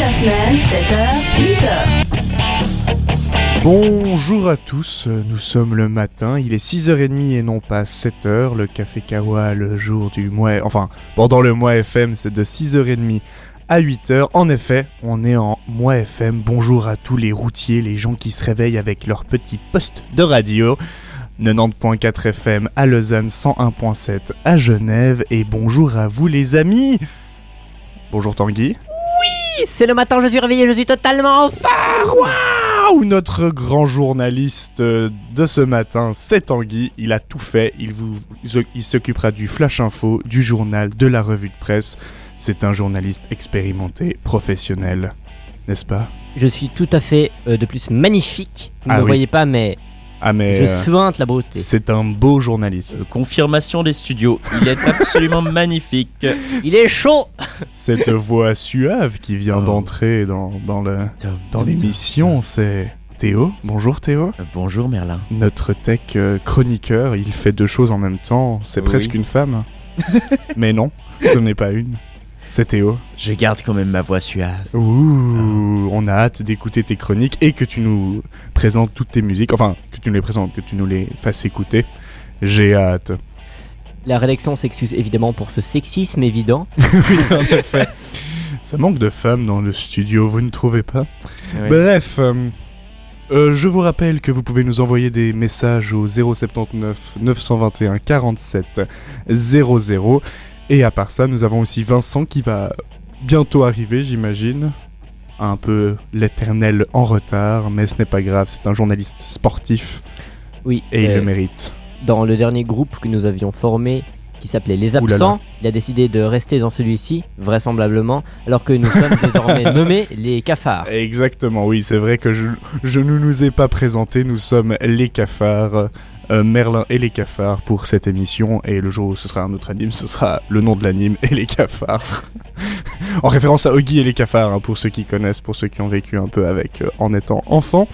la semaine, 7h, 8h. Bonjour à tous, nous sommes le matin, il est 6h30 et non pas 7h, le café Kawa le jour du mois, enfin pendant le mois FM c'est de 6h30 à 8h. En effet, on est en mois FM, bonjour à tous les routiers, les gens qui se réveillent avec leur petit poste de radio. 90.4 FM à Lausanne, 101.7 à Genève et bonjour à vous les amis Bonjour Tanguy. C'est le matin, je suis réveillé, je suis totalement en feu Waouh Notre grand journaliste de ce matin, c'est Tanguy. Il a tout fait. Il, vous, il s'occupera du flash info, du journal, de la revue de presse. C'est un journaliste expérimenté, professionnel, n'est-ce pas? Je suis tout à fait euh, de plus magnifique. Vous ne Ah me oui. voyez pas, mais Ah mais je euh, sointe la beauté. c'est un beau journaliste. Euh, Confirmation des studios, il est absolument magnifique. Il est chaud Cette voix suave qui vient Oh. d'entrer dans, dans le dans l'émission, c'est Théo. Bonjour Théo. Euh, Bonjour Merlin. Notre tech chroniqueur, il fait deux choses en même temps. C'est Oui. presque une femme. Mais non, ce n'est pas une. C'est Théo. Je garde quand même ma voix suave. Ouh, on a hâte d'écouter tes chroniques et que tu nous présentes toutes tes musiques. Enfin, que tu nous les présentes, que tu nous les fasses écouter. J'ai hâte. La rédaction s'excuse évidemment pour ce sexisme évident. en effet. Ça manque de femmes dans le studio, vous ne trouvez pas? Bref, euh, euh, je vous rappelle que vous pouvez nous envoyer des messages au 079 921 47 00. Et à part ça, nous avons aussi Vincent qui va bientôt arriver, j'imagine. Un peu l'éternel en retard, mais ce n'est pas grave, c'est un journaliste sportif Oui, et il euh, le mérite. dans le dernier groupe que nous avions formé, qui s'appelait Les Ouh là là. Absents, il a décidé de rester dans celui-ci, vraisemblablement, alors que nous sommes désormais nommés les cafards. Exactement, oui, c'est vrai que je, je ne nous ai pas présenté, nous sommes les cafards, euh, Merlin et les cafards pour cette émission, et le jour où ce sera un autre anime, ce sera le nom de l'anime et les cafards. en référence à Oggy et les cafards, hein, pour ceux qui connaissent, pour ceux qui ont vécu un peu avec euh, en étant enfant.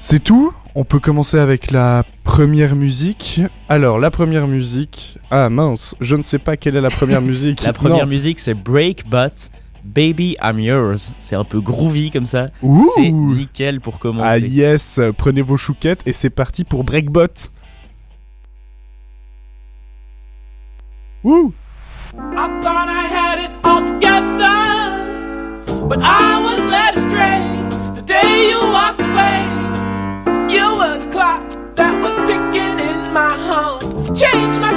C'est tout, on peut commencer avec la première musique. Alors, la première musique... Ah mince, je ne sais pas quelle est la première musique. La première Non. musique c'est Break But Baby I'm Yours. C'est un peu groovy comme ça. C'est nickel pour commencer. Ah yes, prenez vos chouquettes et c'est parti pour Breakbot. Wouh I thought I had it all together, but I was led astray the day you walked away. You were the clock that was ticking in my heart, changed my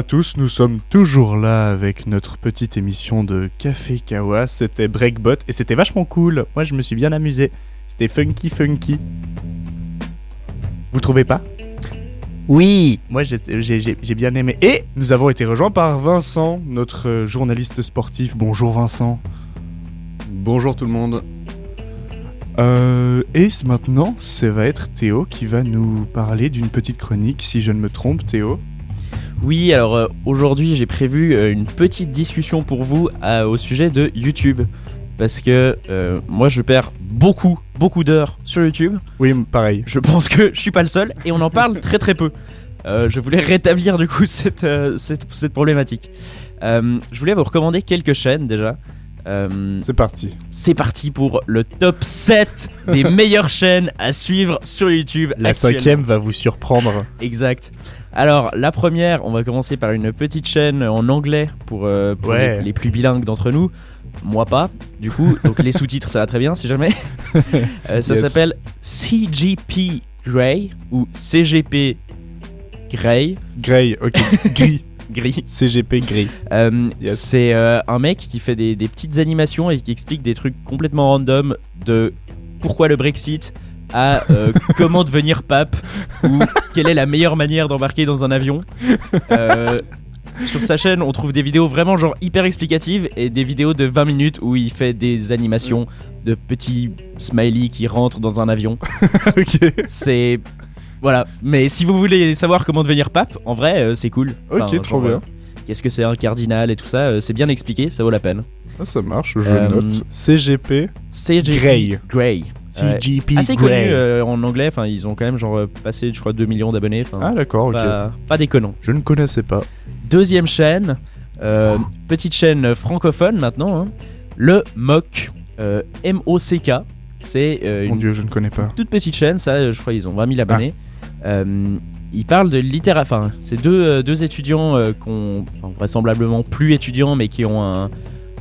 à tous, nous sommes toujours là avec notre petite émission de Café Kawa. C'était Breakbot et c'était vachement cool. Moi je me suis bien amusé. C'était funky funky. Vous trouvez pas? Oui Moi j'ai- bien aimé. Et nous avons été rejoints par Vincent, notre journaliste sportif. Bonjour Vincent. Bonjour tout le monde. Euh, et maintenant, ça va être Théo qui va nous parler d'une petite chronique, si je ne me trompe, Théo. Oui, alors euh, aujourd'hui j'ai prévu euh, une petite discussion pour vous euh, au sujet de YouTube. Parce que euh, moi je perds beaucoup, beaucoup d'heures sur YouTube. Oui, pareil. Je pense que je suis pas le seul et on en parle très très peu. Euh, je voulais rétablir du coup cette, euh, cette, cette problématique. Je voulais vous recommander quelques chaînes déjà. C'est parti. c'est parti pour le top 7 des meilleures chaînes à suivre sur YouTube. La cinquième va vous surprendre. Exact. Alors, la première, on va commencer par une petite chaîne en anglais pour, euh, pour Ouais. les, les plus bilingues d'entre nous. Moi pas, du coup. Donc, les sous-titres, ça va très bien si jamais. Euh, ça Yes. s'appelle CGP Grey ou CGP Grey. Grey, ok. Gris. Gris. CGP gris. Euh, Yes. C'est un mec qui fait des, des petites animations et qui explique des trucs complètement random de pourquoi le Brexit à euh, comment devenir pape ou quelle est la meilleure manière d'embarquer dans un avion. Euh, sur sa chaîne, on trouve des vidéos vraiment genre hyper explicatives et des vidéos de 20 minutes où il fait des animations de petits smileys qui rentrent dans un avion. C'est voilà. Mais si vous voulez savoir comment devenir pape, en vrai, euh, c'est cool. Ok, trop bien. Qu'est-ce que c'est un cardinal et tout ça, c'est bien expliqué, ça vaut la peine. Ah, ça marche, je note. CGP. CGP Grey. Grey. CGP Assez connu Grey. euh, en anglais, enfin ils ont quand même genre euh, passé je crois 2 millions d'abonnés, enfin Ah, d'accord, ok. pas, pas déconnant. Je ne connaissais pas. Deuxième chaîne, euh, petite chaîne francophone maintenant, hein, le MOC, euh, M-O-C-K. C'est euh, Mon une dieu, je ne connais pas. toute petite chaîne, ça, je crois ils ont 20 000 abonnés. Euh, ils parlent de littérature. Enfin, c'est deux, euh, deux étudiants euh, qui ont, enfin, vraisemblablement plus étudiants, mais qui ont un,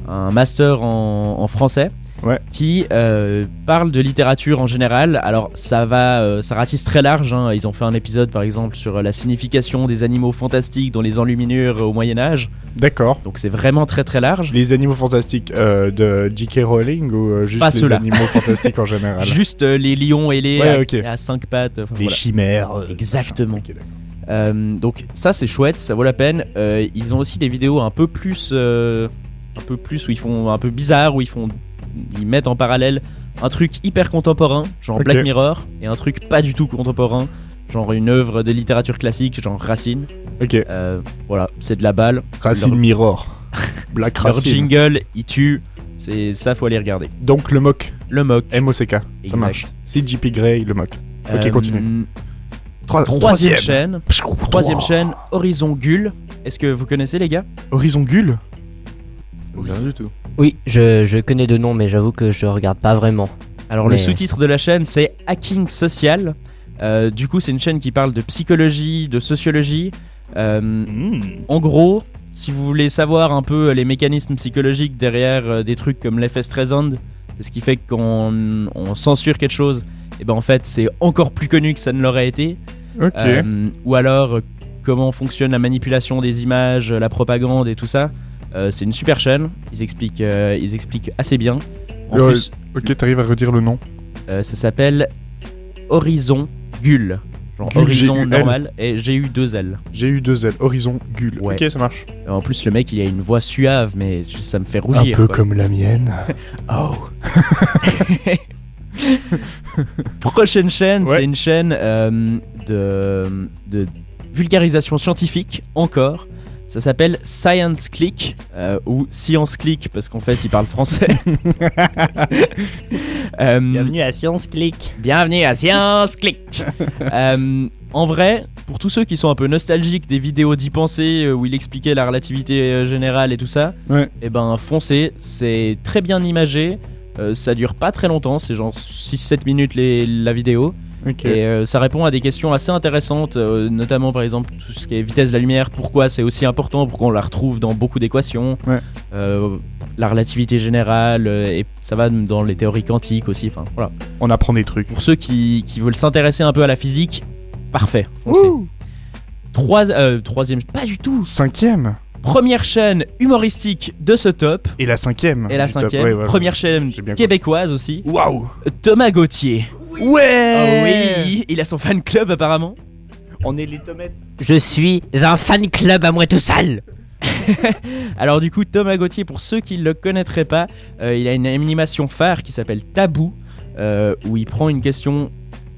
un master en, en français. Ouais. Qui euh, parlent de littérature en général. Alors, ça va, euh, ça ratisse très large. hein. Ils ont fait un épisode, par exemple, sur euh, la signification des animaux fantastiques dans les enluminures au Moyen Âge. D'accord. Donc, c'est vraiment très très large. Les animaux fantastiques euh, de J.K. Rowling ou euh, juste Pas les ceux-là. animaux fantastiques en général? Juste euh, les lions et les Ouais, à, ok. à cinq pattes. enfin, Les voilà. chimères. euh, Exactement. Euh, donc ça c'est chouette, ça vaut la peine. Euh, ils ont aussi des vidéos un peu plus, euh, un peu plus où ils font un peu bizarre, où ils font, ils mettent en parallèle un truc hyper contemporain, genre. Black Mirror, et un truc pas du tout contemporain, genre une œuvre de littérature classique, genre Racine. Ok. Euh, voilà, c'est de la balle. Racine Leur- Mirror. Black Leur Racine. jingle, il tue. C'est ça, faut aller regarder. Donc le mock. Le mock. M-O-C-K. Ça marche. CGP Grey, le mock. Ok, Euh, continue. Trois- Troisième chaîne. Trois. Troisième chaîne, Horizon Gull. Est-ce que vous connaissez les gars? Horizon Gull? Rien du tout. Oui, je, je connais de nom, mais j'avoue que je regarde pas vraiment. Alors le Mais- sous-titre de la chaîne c'est Hacking Social. Euh, du coup c'est une chaîne qui parle de psychologie, de sociologie. Euh, en gros, si vous voulez savoir un peu les mécanismes psychologiques derrière euh, des trucs comme l'effet Streisand, c'est ce qui fait quand on, censure quelque chose, et ben en fait c'est encore plus connu que ça ne l'aurait été. Euh, ou alors euh, comment fonctionne la manipulation des images, la propagande et tout ça. Euh, c'est une super chaîne. Ils expliquent, euh, ils expliquent assez bien. En plus, Ok, t'arrives à redire le nom euh, ça s'appelle Horizon Gull. Genre Gull, Horizon normal et j'ai eu deux L. J'ai eu deux L. Horizon Gull. Ouais. Ok, ça marche. Euh, En plus, le mec il a une voix suave, mais ça me fait Un rougir. peu quoi. comme la mienne. Oh. Prochaine chaîne, Ouais. c'est une chaîne euh, de, de vulgarisation scientifique encore. Ça s'appelle Science Click euh, ou Science Click parce qu'en fait il parle français. Euh, à Science Click. Bienvenue à Science Click. Euh, en vrai, pour tous ceux qui sont un peu nostalgiques des vidéos d'y penser où il expliquait la relativité générale et tout ça, Ouais. et ben foncez, c'est très bien imagé. ça dure pas très longtemps, c'est genre 6-7 minutes les- la vidéo. Et euh, ça répond à des questions assez intéressantes, euh, notamment par exemple tout ce qui est vitesse de la lumière, pourquoi c'est aussi important, pourquoi on la retrouve dans beaucoup d'équations, Ouais. euh, la relativité générale, et ça va dans les théories quantiques aussi, enfin voilà. On apprend des trucs. Pour ceux qui, qui veulent s'intéresser un peu à la physique, parfait, foncez. Trois, troisième, pas du tout. Cinquième Première chaîne humoristique de ce top. Et la cinquième Et la cinquième. Ouais, ouais, ouais. Première chaîne québécoise aussi. Waouh Thomas Gauthier. Ouais Ah oui, il a son fan club apparemment. On est les tomates Je suis un fan club à moi tout seul. Alors du coup, Thomas Gauthier, pour ceux qui ne le connaîtraient pas, euh, il a une animation phare qui s'appelle Tabou, euh, où il prend une question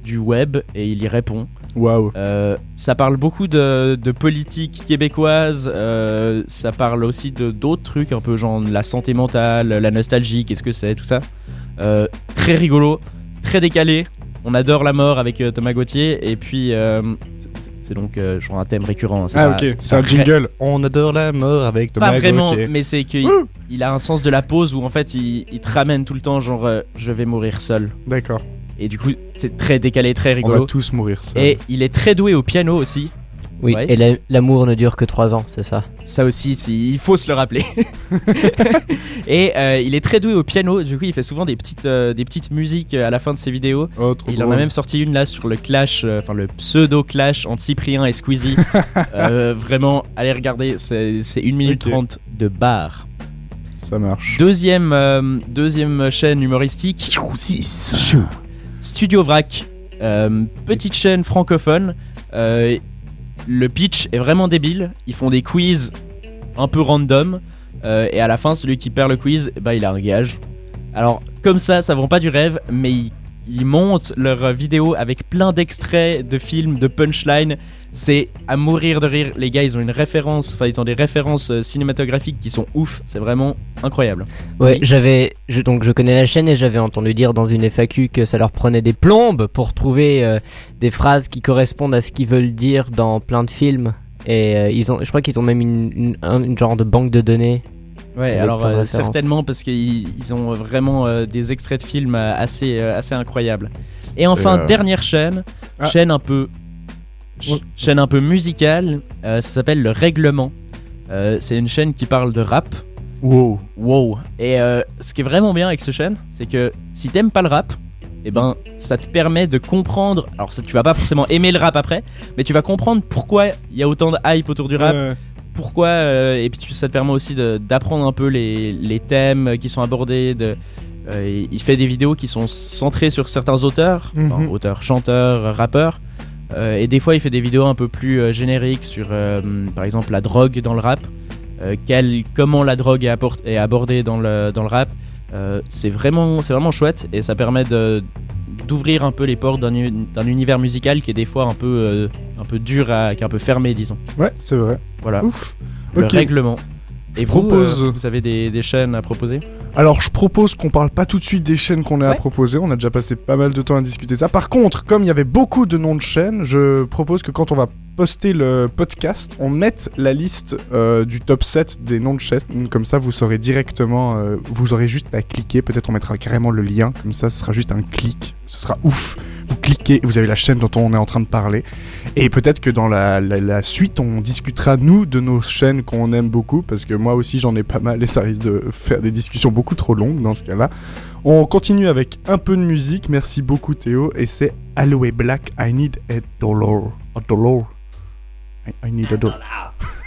du web et il y répond. Waouh Euh, ça parle beaucoup de, de politique québécoise, euh, ça parle aussi de d'autres trucs, un peu genre la santé mentale, la nostalgie, qu'est-ce que c'est, tout ça. Euh, très rigolo, très décalé. On adore la mort avec euh, Thomas Gauthier, et puis c'est- donc genre un thème récurrent. hein, c'est Ah pas- ok, c'est un jingle. On adore la mort avec Thomas Pas vraiment, Gauthier. mais c'est qu'il il a un sens de la pause où en fait il, il te ramène tout le temps, genre euh, je vais mourir seul. D'accord. Et du coup, c'est très décalé, très On rigolo. va tous mourir ça. Et il est très doué au piano aussi. Oui, Ouais. et la- l'amour ne dure que 3 ans, c'est ça. Ça aussi, si- il faut se le rappeler. et euh, il est très doué au piano. Du coup, il fait souvent des petites, euh, des petites musiques à la fin de ses vidéos. Oh, trop Il en a même sorti une là sur le clash, euh, enfin le pseudo clash entre Cyprien et Squeezie. Euh, vraiment, allez regarder, c'est c'est 1 minute Ok. 30 de bar. Ça marche. Deuxième, euh, deuxième chaîne humoristique, Studio Vrac. Euh, petite chaîne francophone. Euh, le pitch est vraiment débile. Ils font des quiz un peu random. Euh, et à la fin, celui qui perd le quiz, bah, il a un gage. Alors, comme ça, ça vend pas du rêve, mais ils, montent leurs vidéos avec plein d'extraits de films, de punchlines. C'est à mourir de rire. Les gars, ils ont une référence, enfin, ils ont des références euh, cinématographiques qui sont ouf. C'est vraiment incroyable. Ouais, j'avais, je, donc je connais la chaîne et j'avais entendu dire dans une FAQ que ça leur prenait des plombes pour trouver euh, des phrases qui correspondent à ce qu'ils veulent dire dans plein de films. Et euh, ils ont, je crois qu'ils ont même une, une, un- une genre de banque de données. Ouais, alors euh, certainement parce qu'ils ils ont vraiment euh, des extraits de films euh, assez, assez incroyables. Et enfin, Euh, dernière chaîne, ah. chaîne un peu. Chaîne un peu musicale, euh, ça s'appelle Le Règlement. Euh, c'est une chaîne qui parle de rap. Wow. Wow. Et euh, ce qui est vraiment bien avec cette chaîne, c'est que si t'aimes pas le rap, eh ben ça te permet de comprendre. Alors ça, tu vas pas forcément aimer le rap après, mais tu vas comprendre pourquoi il y a autant de hype autour du rap Ouais. pourquoi et puis tu- ça te permet aussi d'apprendre un peu les, les thèmes qui sont abordés de il fait des vidéos qui sont centrées sur certains auteurs enfin, Mhm. auteurs chanteurs rappeurs Euh, et des fois il fait des vidéos un peu plus euh, génériques sur euh, par exemple la drogue dans le rap quel- comment la drogue est, abordée dans le, dans le rap c'est vraiment c'est vraiment chouette et ça permet d'ouvrir un peu les portes d'un univers musical qui est des fois un peu un peu dur à, qui est un peu fermé disons Ouais, c'est vrai. voilà Ouf. le règlement. Je Et vous, propose- euh, vous avez des, des chaînes à proposer Alors, je propose qu'on parle pas tout de suite des chaînes qu'on a à proposer. On a déjà passé pas mal de temps à discuter ça. Par contre, comme il y avait beaucoup de noms de chaînes, je propose que quand on va poster le podcast, on mette la liste euh, du top 7 des noms de chaînes. Comme ça, vous saurez directement. euh, vous aurez juste à cliquer. Peut-être on mettra carrément le lien. Comme ça, ce sera juste un clic. Ce sera ouf. Vous cliquez, vous avez la chaîne dont on est en train de parler. Et peut-être que dans la, la- la suite, on discutera, nous, de nos chaînes qu'on aime beaucoup, parce que moi aussi, j'en ai pas mal et ça risque de faire des discussions beaucoup trop longues dans ce cas-là. On continue avec un peu de musique. Merci beaucoup, Théo. Et c'est Aloe Black, I Need a Dollar. A dollar. I, I need a dollar.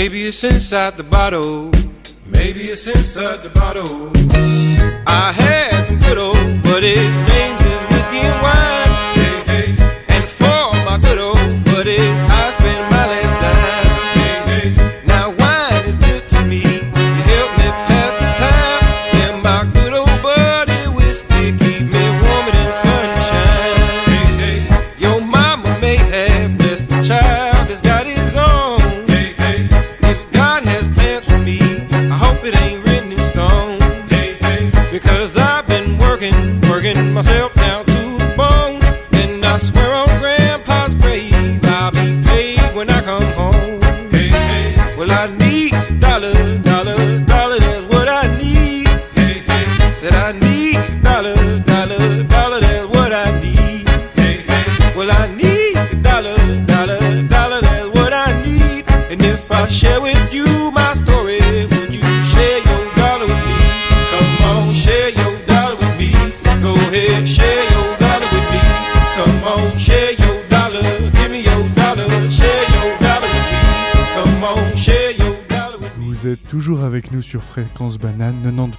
Maybe it's inside the bottle. Maybe it's inside the bottle. I had some good old, but his name's is whiskey and wine. Hey, hey. And for my good old buddy, Fréquence Banane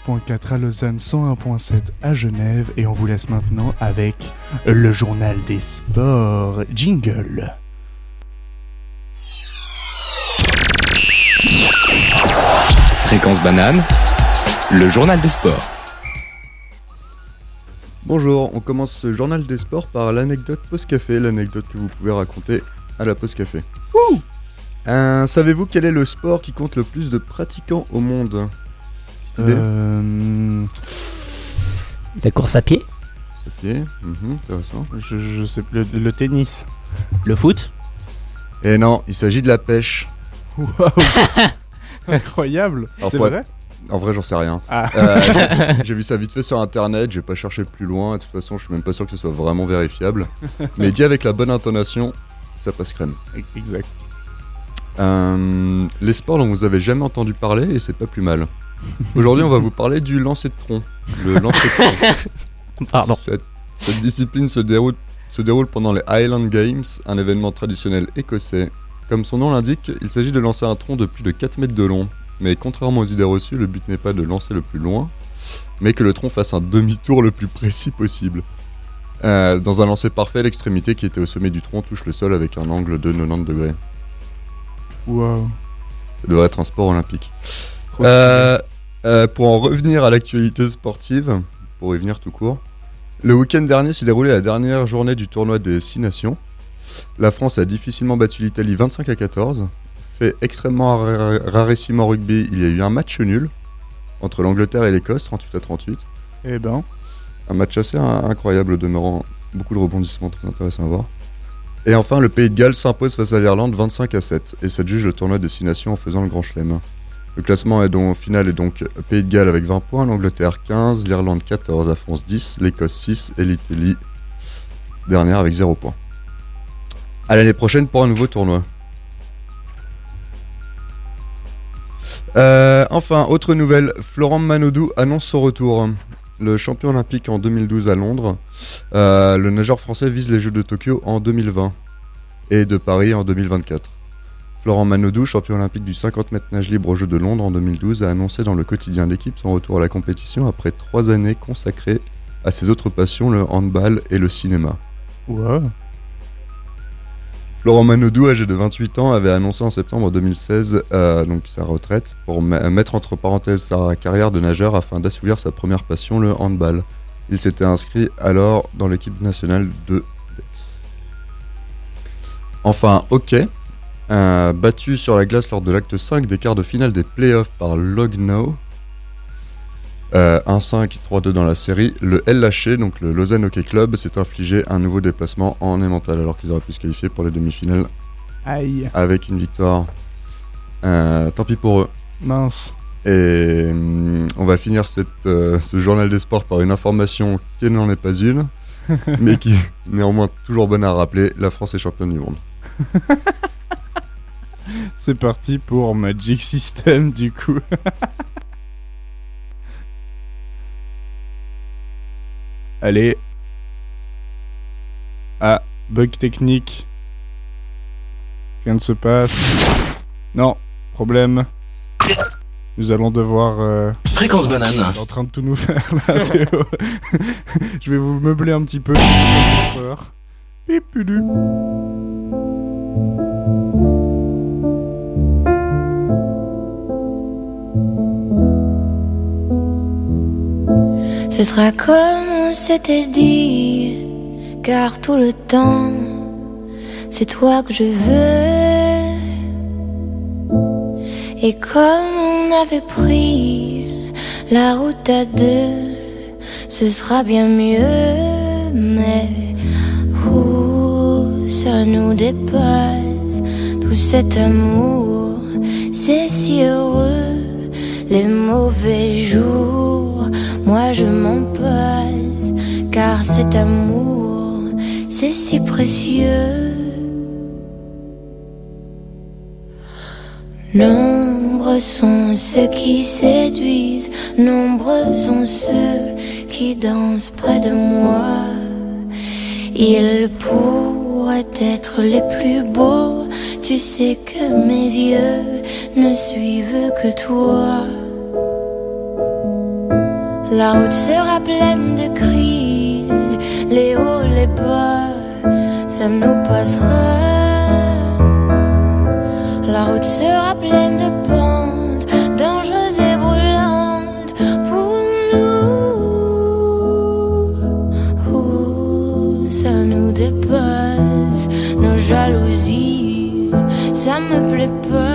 90.4 à Lausanne, 101.7 à Genève et on vous laisse maintenant avec le journal des sports. Jingle. Fréquence banane, le journal des sports. Bonjour, on commence ce journal des sports par l'anecdote post-café, l'anecdote que vous pouvez raconter à la pause café. Euh, Savez-vous quel est le sport qui compte le plus de pratiquants au monde? Euh, La course à pied C'est pied, mhm, intéressant. je, je sais le, le tennis. Le foot Et non, il s'agit de la pêche. Waouh Incroyable C'est vrai En vrai, j'en sais rien. Ah. Euh, j'ai- j'ai vu ça vite fait sur internet, j'ai pas cherché plus loin, de toute façon, je suis même pas sûr que ce soit vraiment vérifiable. Mais dit avec la bonne intonation, ça passe crème. Exact. Euh, les sports dont vous avez jamais entendu parler et c'est pas plus mal. Aujourd'hui, on va vous parler du lancer de tronc. Le lancer de tronc. Pardon. Cette, cette discipline se déroule, se déroule pendant les Highland Games, un événement traditionnel écossais. Comme son nom l'indique, il s'agit de lancer un tronc de plus de 4 mètres de long. Mais contrairement aux idées reçues, le but n'est pas de lancer le plus loin, mais que le tronc fasse un demi-tour le plus précis possible. Euh, dans un lancer parfait, l'extrémité qui était au sommet du tronc touche le sol avec un angle de 90 degrés. Waouh. Ça devrait être un sport olympique. Euh, euh, pour en revenir à l'actualité sportive, pour y venir tout court, le week-end dernier s'est déroulé la dernière journée du tournoi des 6 nations. La France a difficilement battu l'Italie 25 à 14. Fait extrêmement ra- rarissime en rugby, il y a eu un match nul entre l'Angleterre et l'Écosse, 38 à 38. Eh ben, Un match assez in- incroyable demeurant, beaucoup de rebondissements très intéressants à voir. Et enfin, le Pays de Galles s'impose face à l'Irlande 25 à 7 et s'adjuge le tournoi des 6 nations en faisant le grand chelem. Le classement est donc, final est donc Pays de Galles avec 20 points, l'Angleterre 15, l'Irlande 14, la France 10, l'Écosse 6 et l'Italie dernière avec 0 points. À l'année prochaine pour un nouveau tournoi. Euh, enfin, autre nouvelle, Florent Manodou annonce son retour. Le champion olympique en 2012 à Londres, euh, le nageur français vise les Jeux de Tokyo en 2020 et de Paris en 2024. Florent Manodou, champion olympique du 50 mètres nage libre aux Jeux de Londres en 2012, a annoncé dans le quotidien L'équipe son retour à la compétition après trois années consacrées à ses autres passions, le handball et le cinéma. Florent Manodou, âgé de 28 ans, avait annoncé en septembre 2016 euh, donc sa retraite pour mettre entre parenthèses sa carrière de nageur afin d'assouvir sa première passion, le handball. Il s'était inscrit alors dans l'équipe nationale de Dex. Enfin, hockey. Euh, battu sur la glace lors de l'acte 5 des quarts de finale des playoffs par Logno. Euh, 1-5, 3-2 dans la série. Le LHC, donc le Lausanne Hockey Club, s'est infligé un nouveau déplacement en Emmental alors qu'ils auraient pu se qualifier pour les demi-finales Aïe, avec une victoire. Euh, tant pis pour eux. mince. Et hum, on va finir cette, euh, ce journal des sports par une information qui n'en est pas une, mais qui est néanmoins toujours bonne à rappeler. La France est championne du monde. C'est parti pour Magic System du coup. Allez. Ah, bug technique. Rien ne se passe. Non, problème. Nous allons devoir. euh, Fréquence banane. En train de tout nous faire là, Théo. Je vais vous meubler un petit peu. l'ascenseur. Ce sera comme on s'était dit, car tout le temps, c'est toi que je veux. Et comme on avait pris la route à deux, ce sera bien mieux, mais où ça nous dépasse, tout cet amour, c'est si heureux, les mauvais jours, moi je m'en passe, car cet amour, c'est si précieux. Nombreux sont ceux qui séduisent, nombreux sont ceux qui dansent près de moi. Ils pourraient être les plus beaux, tu sais que mes yeux ne suivent que toi. La route sera pleine de crises, les hauts, les bas, ça nous passera. La route sera pleine de pentes, dangereuses et brûlantes pour nous. Ouh, ça nous dépasse, nos jalousies, ça me plaît pas,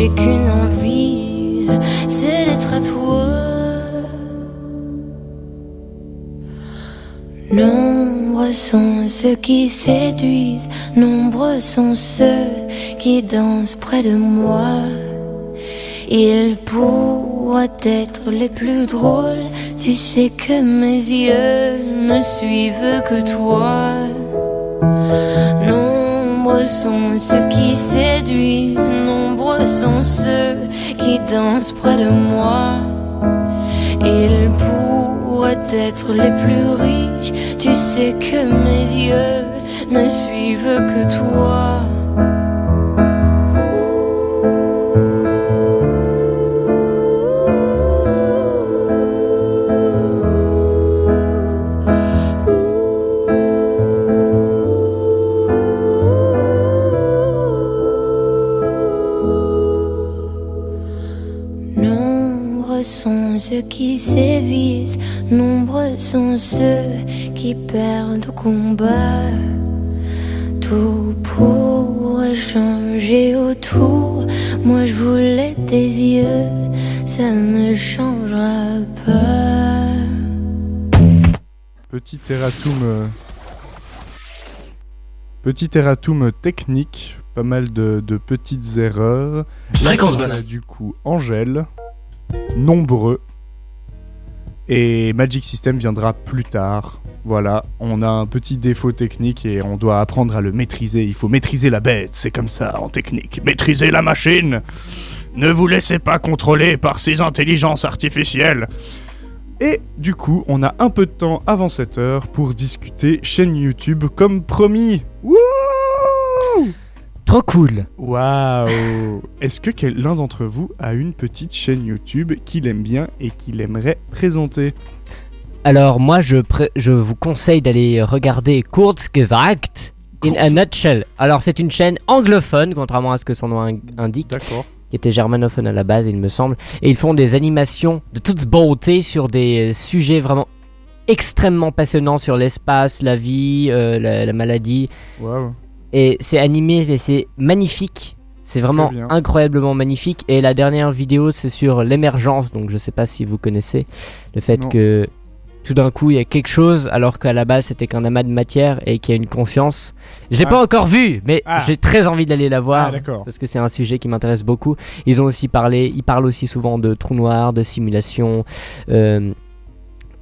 j'ai qu'une envie, c'est d'être à toi. Nombreux sont ceux qui séduisent, nombreux sont ceux qui dansent près de moi. Ils pourraient être les plus drôles, tu sais que mes yeux ne suivent que toi. Nombreux sont ceux qui séduisent, nombreux sont ceux qui dansent près de moi. Ils pourraient être les plus riches, tu sais que mes yeux ne suivent que toi. Ceux qui sévissent, nombreux sont ceux qui perdent au combat. Tout pourrait changer autour. Moi je voulais tes yeux, ça ne changera pas. Petit erratum. euh, Petit erratum technique. Pas mal de, de petites erreurs. Fréquence c'était, banane. Du coup, Angèle. Nombreux. Et Magic System viendra plus tard. Voilà, on a un petit défaut technique et on doit apprendre à le maîtriser. Il faut maîtriser la bête, c'est comme ça en technique. Maîtriser la machine Ne vous laissez pas contrôler par ces intelligences artificielles et du coup, on a un peu de temps avant cette heure pour discuter chaîne YouTube comme promis. Wouh Trop cool. Waouh Est-ce que l'un d'entre vous a une petite chaîne YouTube qu'il aime bien et qu'il aimerait présenter? Alors moi je, vous conseille d'aller regarder Kurzgesagt in a nutshell. Alors c'est une chaîne anglophone contrairement à ce que son nom in- indique, D'accord. qui était germanophone à la base il me semble. Et ils font des animations de toute beauté sur des sujets vraiment extrêmement passionnants sur l'espace, la vie, euh, la, la maladie. Waouh. Et c'est animé mais c'est magnifique. C'est vraiment incroyablement magnifique. Et la dernière vidéo, c'est sur l'émergence. Donc, je sais pas si vous connaissez le fait Non. que tout d'un coup, il y a quelque chose, alors qu'à la base, c'était qu'un amas de matière et qu'il y a une conscience. Je l'ai Ah. pas encore vu, mais Ah. j'ai très envie d'aller la voir. Ah, parce que c'est un sujet qui m'intéresse beaucoup. Ils ont aussi parlé, ils parlent aussi souvent de trous noirs, de simulation, euh,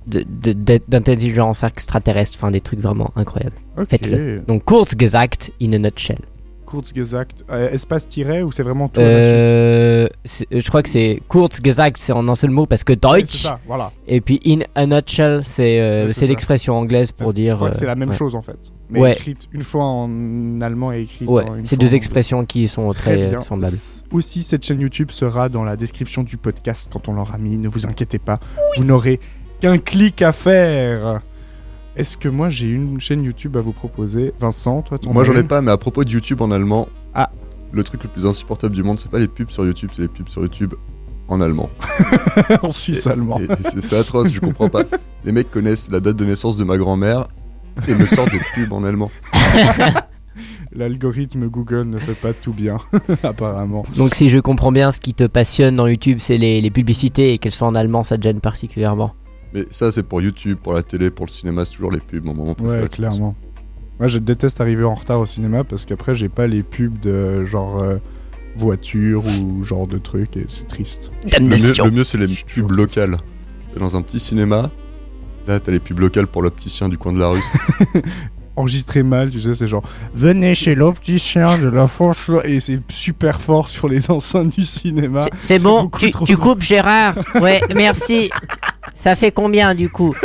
d'intelligence extraterrestre, enfin des trucs vraiment incroyables. Faites-le. Donc Kurzgesagt in a nutshell. Kurzgesagt, euh, espace-tiret ou c'est vraiment tout à la suite? Euh, c'est- je crois que c'est Kurzgesagt, c'est en un seul mot parce que Deutsch. ça, voilà. Et puis in a nutshell, c'est euh, l'expression anglaise pour dire. Je crois que euh, c'est la même ouais. chose en fait. Mais Ouais. écrite une fois en allemand et écrite Ouais, en une c'est deux en expressions qui sont très, Très bien. semblables. Aussi, cette chaîne YouTube sera dans la description du podcast quand on l'aura mis. Ne vous inquiétez pas, vous n'aurez qu'un clic à faire. Est-ce que moi j'ai une chaîne YouTube à vous proposer? Vincent, toi, Moi j'en ai pas, mais à propos de YouTube en allemand, Ah. le truc le plus insupportable du monde, c'est pas les pubs sur YouTube, c'est les pubs sur YouTube en allemand. en suisse allemand. Et- et c'est c'est atroce, je comprends pas. Les mecs connaissent la date de naissance de ma grand-mère et me sortent des pubs en allemand. L'algorithme Google ne fait pas tout bien, apparemment. Donc si je comprends bien, ce qui te passionne dans YouTube, c'est les, les publicités et qu'elles sont en allemand, ça te gêne particulièrement? Mais ça, c'est pour YouTube, pour la télé, pour le cinéma, c'est toujours les pubs, mon moment préféré. Ouais, clairement. Moi, je déteste arriver en retard au cinéma parce qu'après, j'ai pas les pubs de genre euh, voiture ou genre de trucs et c'est triste. Le mieux, Damnation. le mieux, c'est les pubs locales. T'es dans un petit cinéma, là, t'as les pubs locales pour l'opticien du coin de la rue. Enregistré mal, tu sais, c'est genre venez chez l'opticien de la fourche et c'est super fort sur les enceintes du cinéma. C'est- bon, tu, coupes Gérard Ouais, merci. Ça fait combien du coup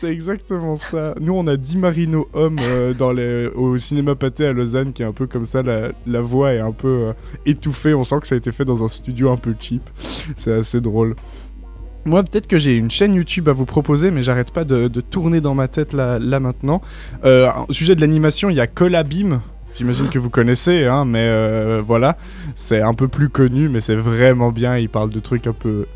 C'est exactement ça. Nous, on a Di Marino homme euh, dans les, au cinéma pâté à Lausanne qui est un peu comme ça. La, la voix est un peu euh, étouffée. On sent que ça a été fait dans un studio un peu cheap. C'est assez drôle. Moi, peut-être que j'ai une chaîne YouTube à vous proposer, mais j'arrête pas de, de tourner dans ma tête là, là maintenant. Euh, au sujet de l'animation, il y a Colabim. J'imagine que vous connaissez, hein, mais euh, voilà. C'est un peu plus connu, mais c'est vraiment bien. Il parle de trucs un peu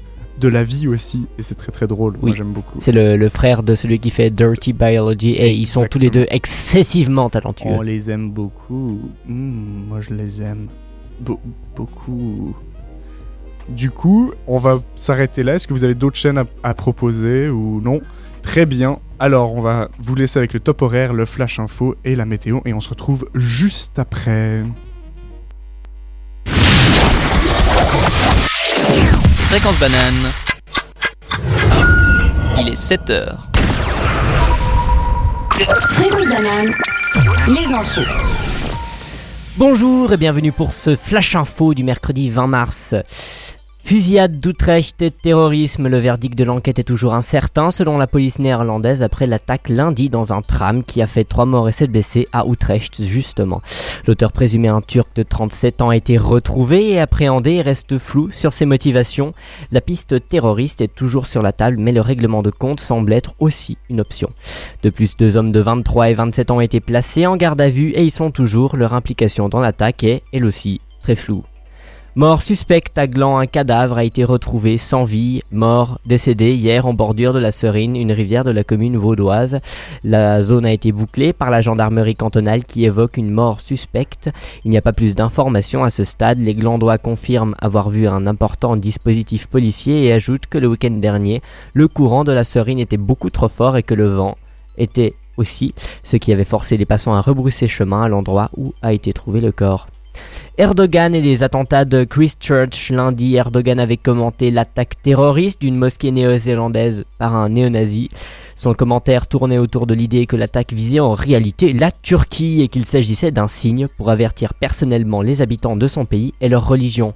de la vie aussi, et c'est très très drôle. Moi, Oui. j'aime beaucoup. C'est le, le frère de celui qui fait Dirty Biology et ils sont tous les deux excessivement talentueux. On les aime beaucoup. Hmm, moi, je les aime Be- beaucoup. Du coup, on va s'arrêter là. Est-ce que vous avez d'autres chaînes à, à proposer ou non? Très bien. Alors, on va vous laisser avec le top horaire, le flash info et la météo. Et on se retrouve juste après. Fréquence banane. Il est 7 heures. Fréquence banane, les infos. Bonjour et bienvenue pour ce flash info du mercredi 20 mars. Fusillade d'Utrecht et terrorisme, le verdict de l'enquête est toujours incertain selon la police néerlandaise après l'attaque lundi dans un tram qui a fait 3 morts et 7 blessés à Utrecht justement. L'auteur présumé un turc de 37 ans a été retrouvé et appréhendé et reste flou sur ses motivations. La piste terroriste est toujours sur la table mais le règlement de compte semble être aussi une option. De plus, deux hommes de 23 et 27 ans ont été placés en garde à vue et ils sont toujours. Leur implication dans l'attaque est, elle aussi, très floue. Mort suspecte à Gland, un cadavre a été retrouvé sans vie, mort, décédé hier en bordure de la Serine, une rivière de la commune vaudoise. La zone a été bouclée par la gendarmerie cantonale qui évoque une mort suspecte. Il n'y a pas plus d'informations à ce stade. Les Glandois confirment avoir vu un important dispositif policier et ajoutent que le week-end dernier, le courant de la Serine était beaucoup trop fort et que le vent était aussi, ce qui avait forcé les passants à rebrousser chemin à l'endroit où a été trouvé le corps. Erdogan et les attentats de Christchurch lundi, Erdogan avait commenté l'attaque terroriste d'une mosquée néo-zélandaise par un néo-nazi. Son commentaire tournait autour de l'idée que l'attaque visait en réalité la Turquie et qu'il s'agissait d'un signe pour avertir personnellement les habitants de son pays et leur religion.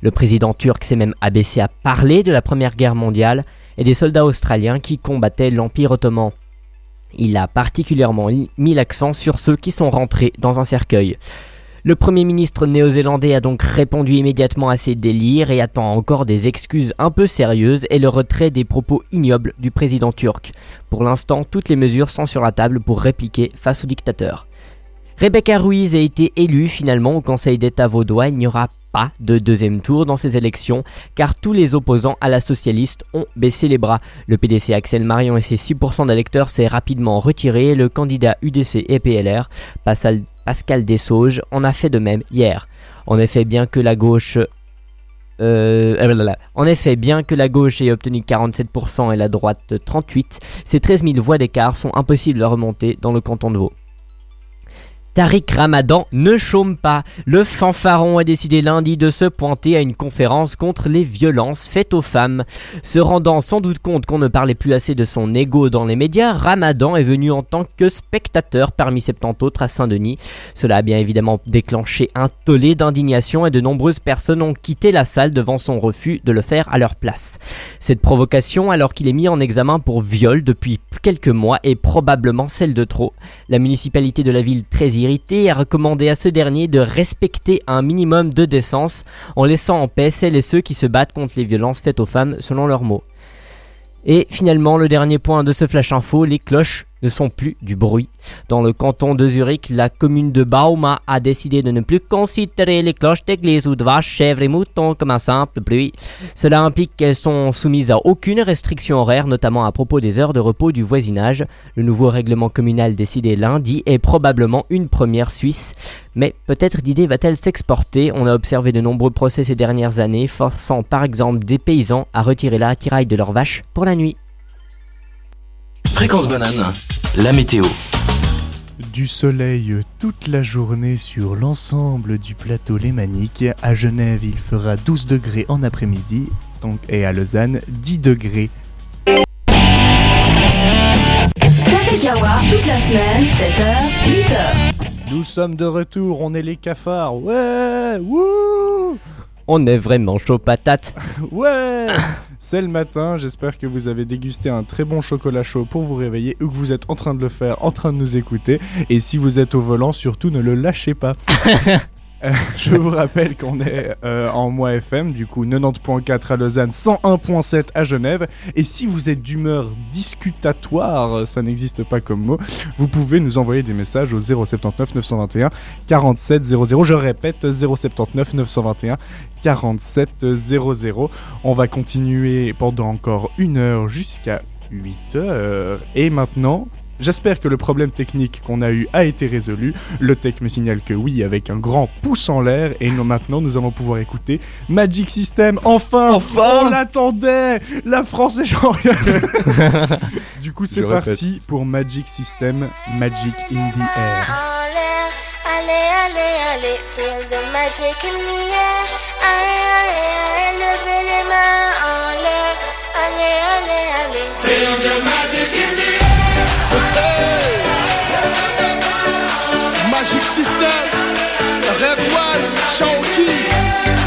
Le président turc s'est même abaissé à parler de la Première Guerre mondiale et des soldats australiens qui combattaient l'Empire ottoman. Il a particulièrement mis l'accent sur ceux qui sont rentrés dans un cercueil. Le Premier ministre néo-zélandais a donc répondu immédiatement à ces délires et attend encore des excuses un peu sérieuses et le retrait des propos ignobles du président turc. Pour l'instant, toutes les mesures sont sur la table pour répliquer face au dictateur. Rebecca Ruiz a été élue finalement au Conseil d'État vaudois. Il n'y aura pas de deuxième tour dans ces élections car tous les opposants à la socialiste ont baissé les bras. Le PDC Axel Marion et ses 6% d'électeurs s'est rapidement retiré et le candidat UDC et PLR, Pascal, Pascal Dessauges, en a fait de même hier. En effet, bien que la gauche euh, euh, en effet, bien que la gauche ait obtenu 47% et la droite 38%, ces 13 000 voix d'écart sont impossibles à remonter dans le canton de Vaud. Tariq Ramadan ne chôme pas. Le fanfaron a décidé lundi de se pointer à une conférence contre les violences faites aux femmes. Se rendant sans doute compte qu'on ne parlait plus assez de son ego dans les médias, Ramadan est venu en tant que spectateur parmi 70 autres à Saint-Denis. Cela a bien évidemment déclenché un tollé d'indignation et de nombreuses personnes ont quitté la salle devant son refus de le faire à leur place. Cette provocation, alors qu'il est mis en examen pour viol depuis quelques mois, est probablement celle de trop. La municipalité de la ville, très irritée, a recommandé à ce dernier de respecter un minimum de décence en laissant en paix celles et ceux qui se battent contre les violences faites aux femmes, selon leurs mots. Et finalement, le dernier point de ce flash info, les cloches ne sont plus du bruit. Dans le canton de Zurich, la commune de Bauma a décidé de ne plus considérer les cloches d'église ou de vaches, chèvres et moutons comme un simple bruit. Cela implique qu'elles sont soumises à aucune restriction horaire, notamment à propos des heures de repos du voisinage. Le nouveau règlement communal décidé lundi est probablement une première suisse. Mais peut-être l'idée va-t-elle s'exporter On a observé de nombreux procès ces dernières années, forçant par exemple des paysans à retirer l'attirail de leurs vaches pour la nuit. Fréquence banane, la météo. Du soleil toute la journée sur l'ensemble du plateau lémanique. À Genève, il fera 12 degrés en après-midi et à Lausanne, 10 degrés. Café Kawa, toute la semaine, 7h, 8h. Nous sommes de retour, on est les cafards. Ouais, wouh On est vraiment chaud patate. Ouais C'est le matin, j'espère que vous avez dégusté un très bon chocolat chaud pour vous réveiller ou que vous êtes en train de le faire, en train de nous écouter. Et si vous êtes au volant, surtout ne le lâchez pas. Euh, je vous rappelle qu'on est euh, en mois FM, du coup 90.4 à Lausanne, 101.7 à Genève. Et si vous êtes d'humeur discutatoire, ça n'existe pas comme mot, vous pouvez nous envoyer des messages au 079 921 47 00. Je répète 079 921 47 00. On va continuer pendant encore une heure jusqu'à 8 heures. Et maintenant, J'espère que le problème technique qu'on a eu a été résolu. Le tech me signale que oui, avec un grand pouce en l'air. Et nous, maintenant, nous allons pouvoir écouter Magic System. Enfin Enfin On l'attendait La France est championne Du coup, c'est parti pour Magic System, Magic in the Air. En l'air, allez, allez, allez, feel the magic in the air. Aïe, aïe, aïe, levez les mains en l'air. Allez, allez, allez, feel the magic in the Magic System, Red One.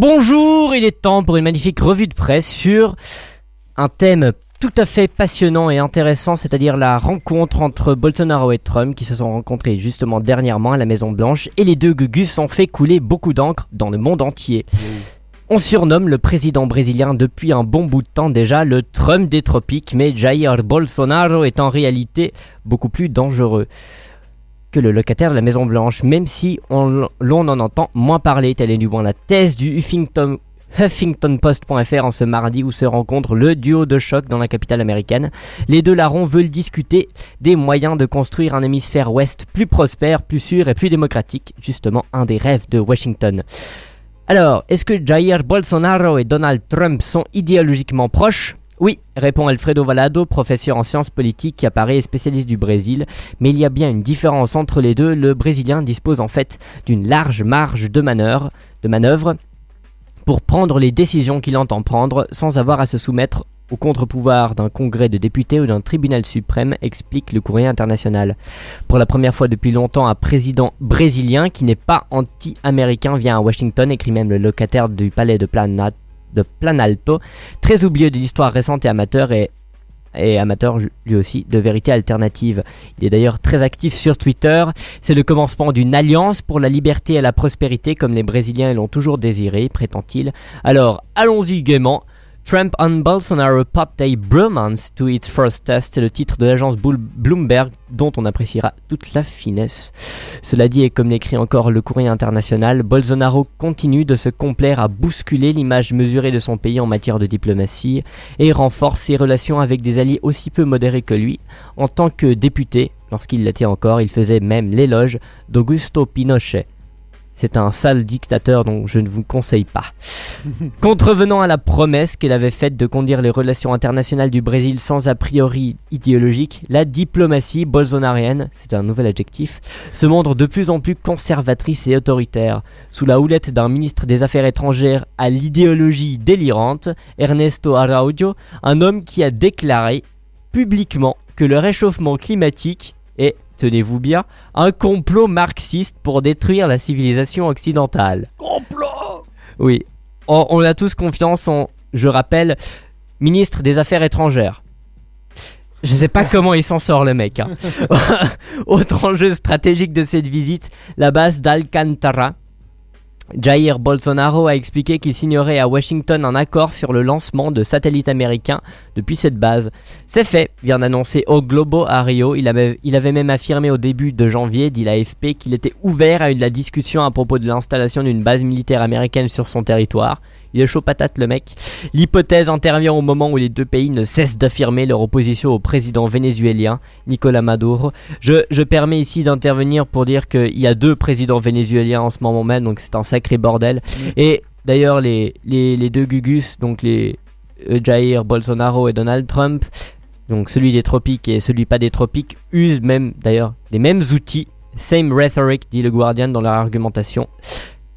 Bonjour, il est temps pour une magnifique revue de presse sur un thème tout à fait passionnant et intéressant, c'est-à-dire la rencontre entre Bolsonaro et Trump qui se sont rencontrés justement dernièrement à la Maison Blanche et les deux gugus ont fait couler beaucoup d'encre dans le monde entier. On surnomme le président brésilien depuis un bon bout de temps déjà le Trump des tropiques, mais Jair Bolsonaro est en réalité beaucoup plus dangereux que le locataire de la Maison Blanche, même si on- l'on en entend moins parler. Telle est du moins la thèse du Huffington, HuffingtonPost.fr en ce mardi où se rencontre le duo de choc dans la capitale américaine. Les deux larrons veulent discuter des moyens de construire un hémisphère ouest plus prospère, plus sûr et plus démocratique, justement un des rêves de Washington. Alors, est-ce que Jair Bolsonaro et Donald Trump sont idéologiquement proches? Oui, répond Alfredo Valado, professeur en sciences politiques qui apparaît et spécialiste du Brésil. Mais il y a bien une différence entre les deux. Le Brésilien dispose en fait d'une large marge de manœuvre, de manœuvre pour prendre les décisions qu'il entend prendre sans avoir à se soumettre au contre-pouvoir d'un congrès de députés ou d'un tribunal suprême, explique le courrier international. Pour la première fois depuis longtemps, un président brésilien qui n'est pas anti-américain vient à Washington, écrit même le locataire du palais de, Plana- de Planalto, très oublieux de l'histoire récente et amateur et, et amateur lui aussi de vérité alternative. Il est d'ailleurs très actif sur Twitter. C'est le commencement d'une alliance pour la liberté et la prospérité comme les Brésiliens l'ont toujours désiré, prétend-il. Alors, allons-y gaiement. Trump and Bolsonaro pot a bromance to its first test, c'est le titre de l'agence Bloomberg dont on appréciera toute la finesse. Cela dit, et comme l'écrit encore le courrier international, Bolsonaro continue de se complaire à bousculer l'image mesurée de son pays en matière de diplomatie et renforce ses relations avec des alliés aussi peu modérés que lui. En tant que député, lorsqu'il l'était encore, il faisait même l'éloge d'Augusto Pinochet. C'est un sale dictateur dont je ne vous conseille pas. Contrevenant à la promesse qu'elle avait faite de conduire les relations internationales du Brésil sans a priori idéologique, la diplomatie bolsonarienne, c'est un nouvel adjectif, se montre de plus en plus conservatrice et autoritaire. Sous la houlette d'un ministre des Affaires étrangères à l'idéologie délirante, Ernesto Araujo, un homme qui a déclaré publiquement que le réchauffement climatique est, tenez-vous bien, un complot marxiste pour détruire la civilisation occidentale. Complot Oui, on, on a tous confiance en, je rappelle, ministre des Affaires étrangères. Je sais pas comment il s'en sort le mec. hein. Autre enjeu stratégique de cette visite, la base d'Alcantara. Jair Bolsonaro a expliqué qu'il signerait à Washington un accord sur le lancement de satellites américains depuis cette base. C'est fait, vient d'annoncer au Globo à Rio. Il avait, il avait même affirmé au début de janvier, dit l'AFP, qu'il était ouvert à une la discussion à propos de l'installation d'une base militaire américaine sur son territoire. Il est chaud patate le mec. L'hypothèse intervient au moment où les deux pays ne cessent d'affirmer leur opposition au président vénézuélien, Nicolas Maduro. Je, je permets ici d'intervenir pour dire qu'il y a deux présidents vénézuéliens en ce moment même, donc c'est un sacré bordel. Et d'ailleurs, les, les, les deux Gugus, donc les Jair Bolsonaro et Donald Trump, donc celui des tropiques et celui pas des tropiques, usent même d'ailleurs les mêmes outils, same rhetoric, dit le Guardian dans leur argumentation.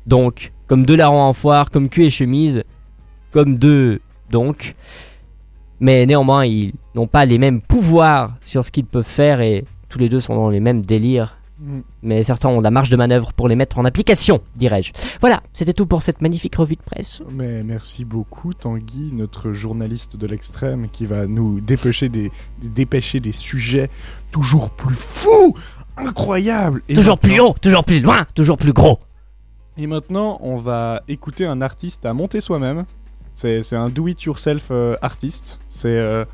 Donc, comme deux larrons en foire, comme cul et chemise, comme deux donc. Mais néanmoins, ils n'ont pas les mêmes pouvoirs sur ce qu'ils peuvent faire et tous les deux sont dans les mêmes délires. Mm. Mais certains ont la marge de manœuvre pour les mettre en application, dirais-je. Voilà, c'était tout pour cette magnifique revue de presse. Mais merci beaucoup Tanguy, notre journaliste de l'extrême qui va nous dépêcher des, dépêcher des sujets toujours plus fous, incroyables. Et Toujours plus haut, toujours plus loin, toujours plus gros. Et maintenant, on va écouter un artiste à monter soi-même. C'est un do-it-yourself euh, artiste. C'est euh,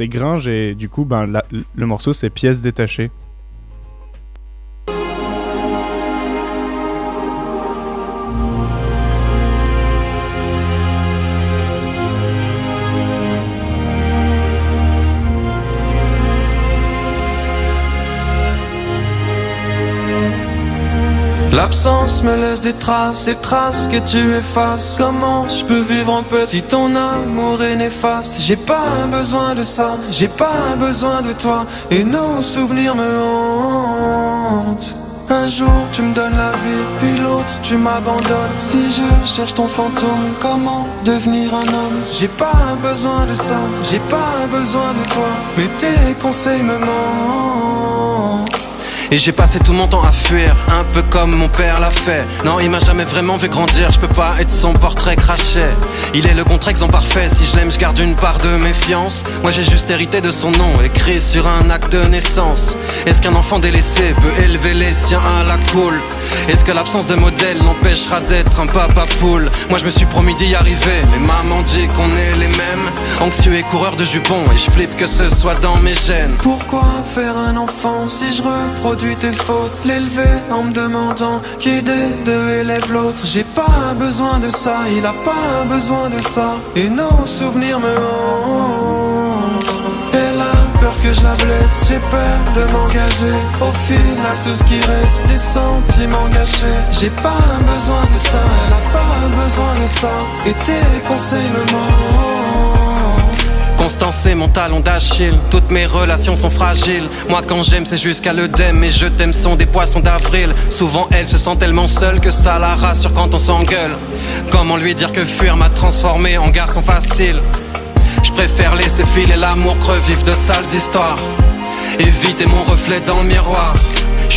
Gringe et du coup, ben, la- le morceau c'est Pièces détachées. L'absence me laisse des traces, des traces que tu effaces. Comment je peux vivre en paix si ton amour est néfaste? J'ai pas besoin de ça, j'ai pas besoin de toi. Et nos souvenirs me hantent. Un jour tu me donnes la vie, puis l'autre tu m'abandonnes. Si je cherche ton fantôme, comment devenir un homme? J'ai pas besoin de ça, j'ai pas besoin de toi. Mais tes conseils me manquent. Et j'ai passé tout mon temps à fuir, un peu comme mon père l'a fait. Non, il m'a jamais vraiment vu grandir, je peux pas être son portrait craché. Il est le contre-exemple parfait, si je l'aime, je garde une part de méfiance. Moi j'ai juste hérité de son nom, écrit sur un acte de naissance. Est-ce qu'un enfant délaissé peut élever les siens à la cool Est-ce que l'absence de modèle l'empêchera d'être un papa poule? Moi je me suis promis d'y arriver, mais maman dit qu'on est les mêmes. Anxieux et coureur de jupons, et je flippe que ce soit dans mes gènes. Pourquoi faire un enfant si je reproduis tes fautes. L'élever en me demandant qui des deux élève l'autre. J'ai pas besoin de ça, il a pas besoin de ça. Et nos souvenirs me hantent. Elle a peur que je la blesse, j'ai peur de m'engager. Au final tout ce qui reste, des sentiments gâchés. J'ai pas besoin de ça, elle a pas besoin de ça. Et tes conseils me manquent Constance c'est mon talon d'Achille, toutes mes relations sont fragiles. Moi quand j'aime c'est jusqu'à l'œdème, et je t'aime sont des poissons d'avril. Souvent elle se sent tellement seule que ça la rassure quand on s'engueule. Comment lui dire que fuir m'a transformé en garçon facile? Je préfère laisser filer l'amour creux de sales histoires. Éviter mon reflet dans le miroir.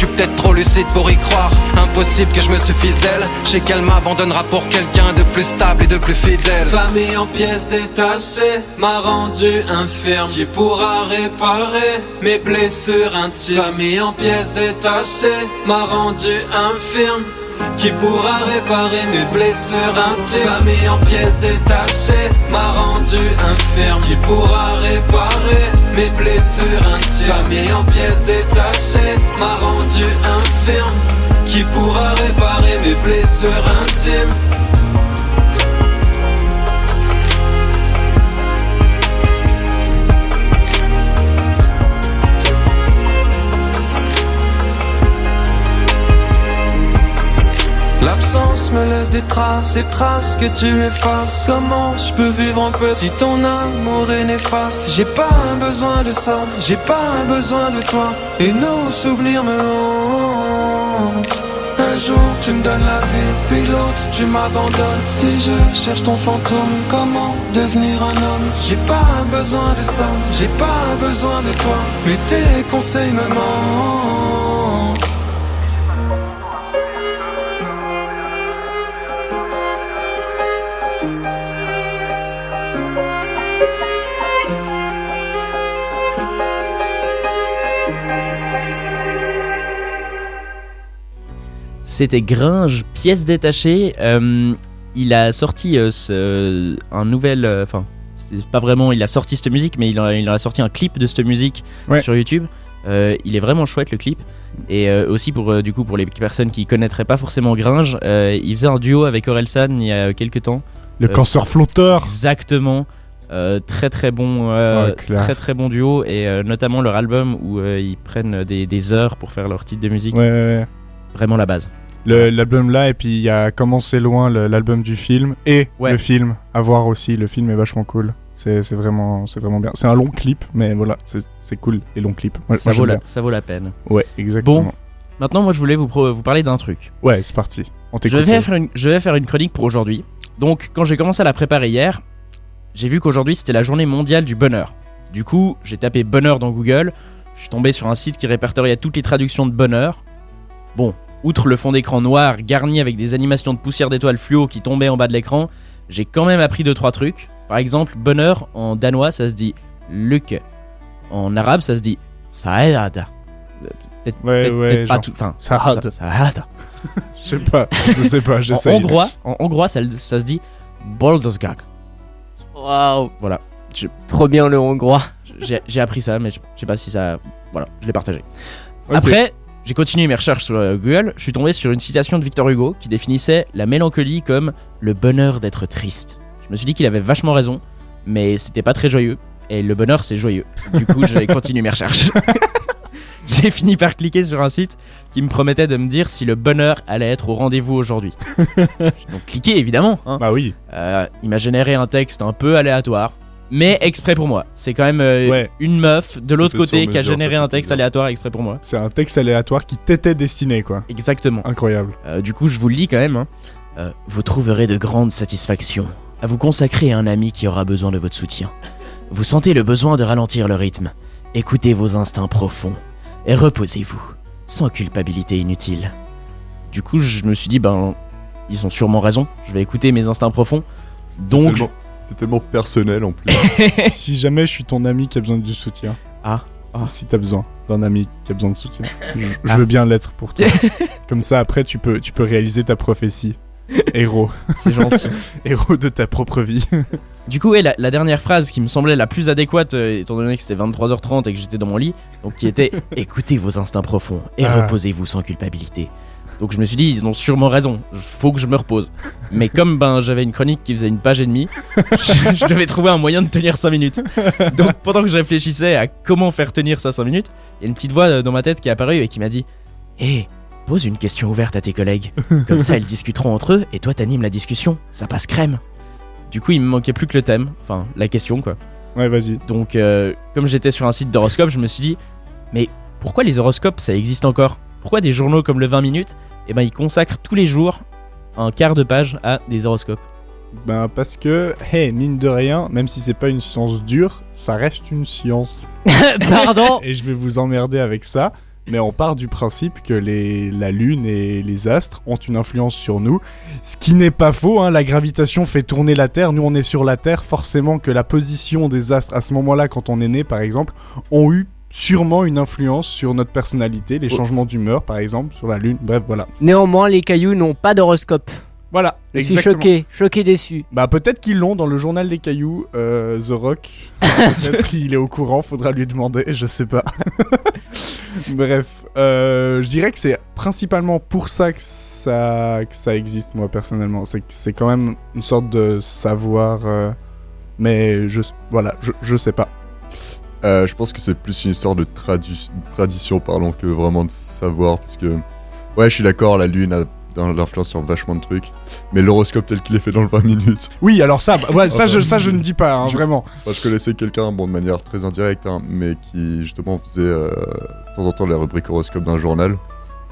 Je suis peut-être trop lucide pour y croire. Impossible que je me suffise d'elle. Je sais qu'elle m'abandonnera pour quelqu'un de plus stable et de plus fidèle. Famille en pièces détachées m'a rendu infirme. Qui pourra réparer mes blessures intimes? Famille en pièces détachées m'a rendu infirme. Qui pourra réparer mes blessures intimes? Famille en pièces détachées m'a rendu infirme. Qui pourra réparer mes blessures intimes? Famille en pièces détachées m'a rendu infirme. Qui pourra réparer mes blessures intimes? Me laisse des traces, des traces que tu effaces. Comment je peux vivre en paix si ton amour est néfaste J'ai pas besoin de ça, j'ai pas besoin de toi. Et nos souvenirs me hantent. Un jour tu me donnes la vie, puis l'autre tu m'abandonnes. Si je cherche ton fantôme, comment devenir un homme? J'ai pas besoin de ça, j'ai pas besoin de toi. Mais tes conseils me manquent. C'était Gringe, pièce détachée. Euh, il a sorti euh, ce- un nouvel. euh, Enfin, c'est pas vraiment. Il a sorti cette musique, mais il en, il en a sorti un clip de cette musique Ouais. sur YouTube. Euh, il est vraiment chouette le clip. Et euh, aussi pour euh, du coup pour les personnes qui connaîtraient pas forcément Gringe, euh, il faisait un duo avec Orelsan il y a quelques temps. Le Euh, cancer flotteur Exactement. Euh, très très bon, euh, Ouais, très très bon duo et euh, notamment leur album où euh, ils prennent des, des heures pour faire leur titre de musique. Ouais. Vraiment la base. L'album là, et puis il y a Comment c'est loin, l'album du film, et Ouais. le film à voir aussi. Le film est vachement cool. C'est vraiment, c'est vraiment bien. C'est un long clip, mais voilà, c'est cool, les longs clips. Moi- ça, moi, vaut la, ça vaut la peine. Ouais, exactement. Bon, maintenant moi je voulais vous, vous parler d'un truc. Ouais, c'est parti. On Je vais, faire une, je vais faire une chronique pour aujourd'hui. Donc quand j'ai commencé à la préparer hier, j'ai vu qu'aujourd'hui c'était la journée mondiale du bonheur. Du coup, j'ai tapé bonheur dans Google, je suis tombé sur un site qui répertoriait toutes les traductions de bonheur. Bon, outre le fond d'écran noir garni avec des animations de poussière d'étoiles fluo qui tombaient en bas de l'écran, j'ai quand même appris deux trois trucs. Par exemple, bonheur en danois ça se dit lykke. En arabe ça se dit saeda. Peut-être Ouais, ouais, pas tout. Enfin, hâte. Je sais pas, je sais pas, En hongrois, en hongrois, ça, ça se dit Boldosgag. Waouh, Voilà. Je- trop bien le hongrois. J'ai appris ça, mais je sais pas si ça. Voilà, je l'ai partagé. Après, j'ai continué mes recherches sur euh, Google. Je suis tombé sur une citation de Victor Hugo qui définissait la mélancolie comme le bonheur d'être triste. Je me suis dit qu'il avait vachement raison, mais c'était pas très joyeux. Et le bonheur, c'est joyeux. Du coup, j'ai continué mes recherches. j'ai fini par cliquer sur un site qui me promettait de me dire si le bonheur allait être au rendez-vous aujourd'hui. J'ai donc cliqué, évidemment. hein. Bah oui. Euh, il m'a généré un texte un peu aléatoire, mais exprès pour moi. C'est quand même euh, Ouais. une meuf de l'autre côté qui a généré un texte aléatoire exprès pour moi. C'est un texte aléatoire qui t'était destiné, quoi. Exactement. Incroyable. Euh, du coup, je vous le lis quand même. hein. Euh, vous trouverez de grandes satisfactions à vous consacrer à un ami qui aura besoin de votre soutien. Vous sentez le besoin de ralentir le rythme. Écoutez vos instincts profonds et reposez-vous, sans culpabilité inutile. Du coup, je me suis dit, ben, ils ont sûrement raison. Je vais écouter mes instincts profonds. Donc, tellement- C'est tellement personnel en plus. si jamais je suis ton ami qui a besoin du soutien. Ah. Si, si t'as besoin d'un ami qui a besoin de soutien. Je, je Ah. veux bien l'être pour toi. Comme ça, après, tu peux, tu peux réaliser ta prophétie. Héros. c'est gentil. Héros de ta propre vie. Du coup, ouais, la, la dernière phrase qui me semblait la plus adéquate, euh, étant donné que c'était 23h30 et que j'étais dans mon lit, donc qui était Écoutez vos instincts profonds et Ah. reposez-vous sans culpabilité. Donc je me suis dit, ils ont sûrement raison, faut que je me repose. Mais comme ben j'avais une chronique qui faisait une page et demie, je, je devais trouver un moyen de tenir 5 minutes. Donc pendant que je réfléchissais à comment faire tenir ça 5 minutes, il y a une petite voix euh, dans ma tête qui est apparue et qui m'a dit Hé, pose une question ouverte à tes collègues. Comme ça, ils discuteront entre eux et toi t'animes la discussion. Ça passe crème. Du coup, il me manquait plus que le thème, enfin la question quoi. Ouais, vas-y. Donc, euh, comme j'étais sur un site d'horoscope, je me suis dit, mais pourquoi les horoscopes ça existe encore? Pourquoi des journaux comme le 20 minutes, eh ben ils consacrent tous les jours un quart de page à des horoscopes Ben, parce que, hey, mine de rien, même si c'est pas une science dure, ça reste une science. Pardon? Et je vais vous emmerder avec ça. Mais on part du principe que les, la Lune et les astres ont une influence sur nous. Ce qui n'est pas faux, hein, la gravitation fait tourner la Terre. Nous, on est sur la Terre. Forcément que la position des astres à ce moment-là, quand on est né, par exemple, ont eu sûrement une influence sur notre personnalité. Les changements d'humeur, par exemple, sur la Lune. Bref, voilà. Néanmoins, les cailloux n'ont pas d'horoscope. Voilà, Je suis choqué, choqué déçu. Bah peut-être qu'ils l'ont dans le journal des cailloux, euh, The Rock. Peut-être qu'il est au courant, faudra lui demander, je sais pas. Bref, euh, je dirais que c'est principalement pour ça que ça, que ça existe, moi personnellement. C'est quand même une sorte de savoir, euh, mais je, voilà, je, je sais pas. Euh, je pense que c'est plus une histoire de tradu- tradition, pardon, que vraiment de savoir. Parce que, ouais, je suis d'accord, la lune a l'influence sur vachement de trucs. Mais l'horoscope tel qu'il est fait dans le 20 minutes. Oui, alors ça, ouais, ça, je, ça je ne dis pas, hein, je- vraiment. Enfin, je connaissais quelqu'un, bon, de manière très indirecte, hein, mais qui justement faisait euh, de temps en temps la rubrique horoscope d'un journal.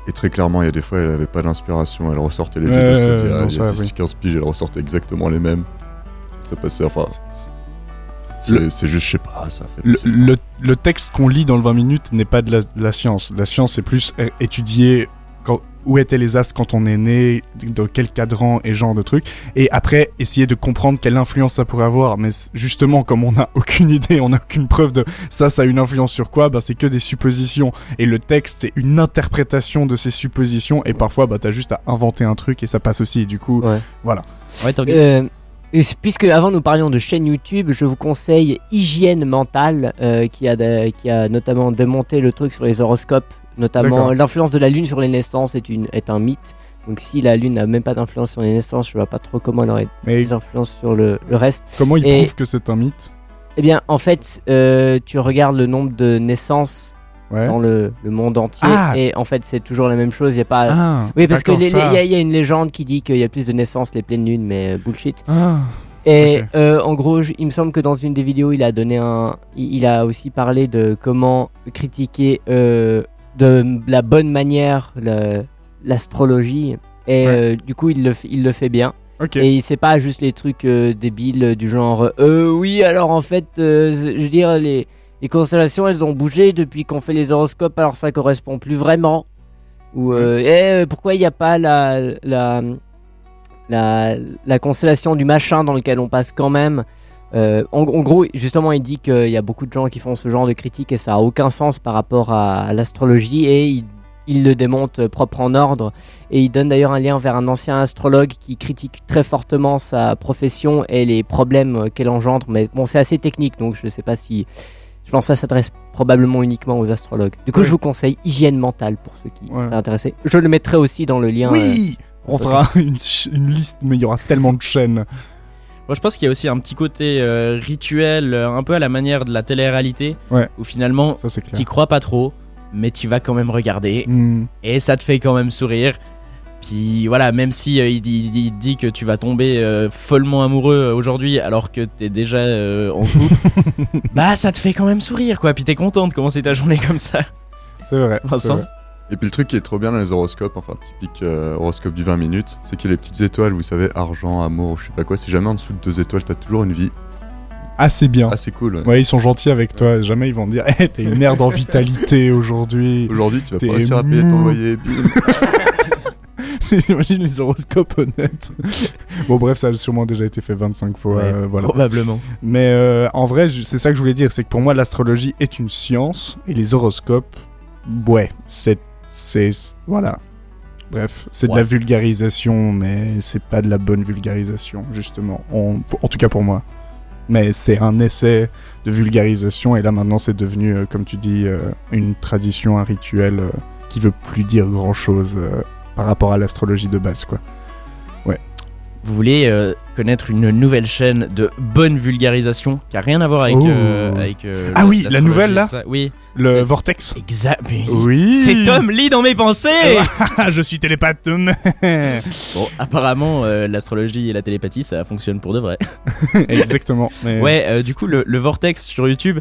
Et très clairement, il y a des fois, elle avait pas d'inspiration. Elle ressortait les vidéos, ah, il y a ça, 10 oui. 15 piges, elle ressortait exactement les mêmes. Ça passait, enfin. C'est juste, je sais pas, ça fait. Le, plaisir. le- le texte qu'on lit dans le 20 minutes n'est pas de la, de la science. La science, c'est plus é- étudier quand- où étaient les astres quand on est né, dans quel cadran et genre de trucs. Et après, essayer de comprendre quelle influence ça pourrait avoir. Mais justement, comme on n'a aucune idée, on n'a aucune preuve de ça, ça a une influence sur quoi, bah, c'est que des suppositions. Et le texte, c'est une interprétation de ces suppositions. Et parfois, bah, t'as juste à inventer un truc et ça passe aussi. Du coup, Ouais. voilà. Ouais, t'as Euh, et puisque avant nous parlions de chaîne YouTube, je vous conseille Hygiène Mentale, euh, qui, a de- qui a notamment démonté le truc sur les horoscopes, notamment l'influence de la Lune sur les naissances est, une, est un mythe. Donc si la Lune n'a même pas d'influence sur les naissances, je vois pas trop comment elle aurait Mais des influences sur le, le reste. comment il Et- prouve que c'est un mythe? Eh bien, en fait, euh, tu regardes le nombre de naissances Ouais. dans le, le monde entier, Ah. et en fait, c'est toujours la même chose. Il y a pas. Ah, oui, parce que d'accord, les- les- ça. il y, a- y a une légende qui dit qu'il y a plus de naissances les pleines lunes, mais euh, bullshit. Ah. Et euh, en gros, je- il me semble que dans une des vidéos, il a donné un, il il a aussi parlé de comment critiquer euh, de la bonne manière l'astrologie. Et Ouais. euh, du coup, il le, fait- il le fait bien. Ok. Et c'est pas juste les trucs débiles du genre, euh, oui, alors en fait, je veux dire, les, les constellations, elles ont bougé depuis qu'on fait les horoscopes, alors ça correspond plus vraiment. Ou, euh, eh, euh, pourquoi il n'y a pas la, la, la, la constellation du machin dans lequel on passe quand même? Euh, en, en gros, justement, il dit qu'il y a beaucoup de gens qui font ce genre de critiques et ça a aucun sens par rapport à, à l'astrologie et il, il le démonte propre en ordre. Et il donne d'ailleurs un lien vers un ancien astrologue qui critique très fortement sa profession et les problèmes qu'elle engendre. Mais bon, c'est assez technique donc je sais pas si. Je pense que ça s'adresse probablement uniquement aux astrologues. Du coup, Ouais. je vous conseille Hygiène mentale pour ceux qui Ouais. seraient intéressés. Je le mettrai aussi dans le lien. Oui euh, On fera une, liste, mais il y aura tellement de chaînes. Moi, je pense qu'il y a aussi un petit côté euh, rituel, euh, un peu à la manière de la télé-réalité, Ouais. où finalement, t'y crois pas trop, mais tu vas quand même regarder, Hmm. et ça te fait quand même sourire. Puis voilà, même si euh, il, dit- il dit que tu vas tomber euh, follement amoureux euh, aujourd'hui alors que t'es déjà euh, en couple, bah ça te fait quand même sourire quoi. Puis t'es content de commencer ta journée comme ça. C'est vrai. Vrai. Et puis le truc qui est trop bien dans les horoscopes, enfin typique euh, horoscope du 20 minutes, c'est qu'il y a les petites étoiles, vous savez, argent, amour, je sais pas quoi, si jamais en dessous de deux étoiles, t'as toujours une vie. C'est bien. C'est cool. ouais. Ouais, ils sont gentils avec toi. Jamais ils vont te dire Eh, T'es une merde en vitalité aujourd'hui. Aujourd'hui, tu vas pas réussir à payer ton loyer, bim. J'imagine les horoscopes honnêtes. bon, bref, ça a sûrement déjà été fait 25 fois. Ouais, euh, voilà. Probablement. Mais euh, en vrai, c'est ça que je voulais dire c'est que pour moi, l'astrologie est une science et les horoscopes, ouais, c'est. voilà. Bref, c'est de la vulgarisation, mais c'est pas de la bonne vulgarisation, justement. On- en tout cas pour moi. Mais c'est un essai de vulgarisation, et là maintenant c'est devenu, euh, comme tu dis, une tradition, un rituel qui veut plus dire grand chose par rapport à l'astrologie de base, quoi. Vous voulez euh, connaître une nouvelle chaîne de bonne vulgarisation qui a rien à voir avec. Oh. euh, avec euh, Ah oui, la nouvelle, là ça. Oui. Le vortex Exact. mais- Oui C'est Tom lit dans mes pensées Je suis télépathe Bon, apparemment, euh, l'astrologie et la télépathie, ça fonctionne pour de vrai. Exactement. mais- Ouais, du coup, le, le Vortex sur YouTube,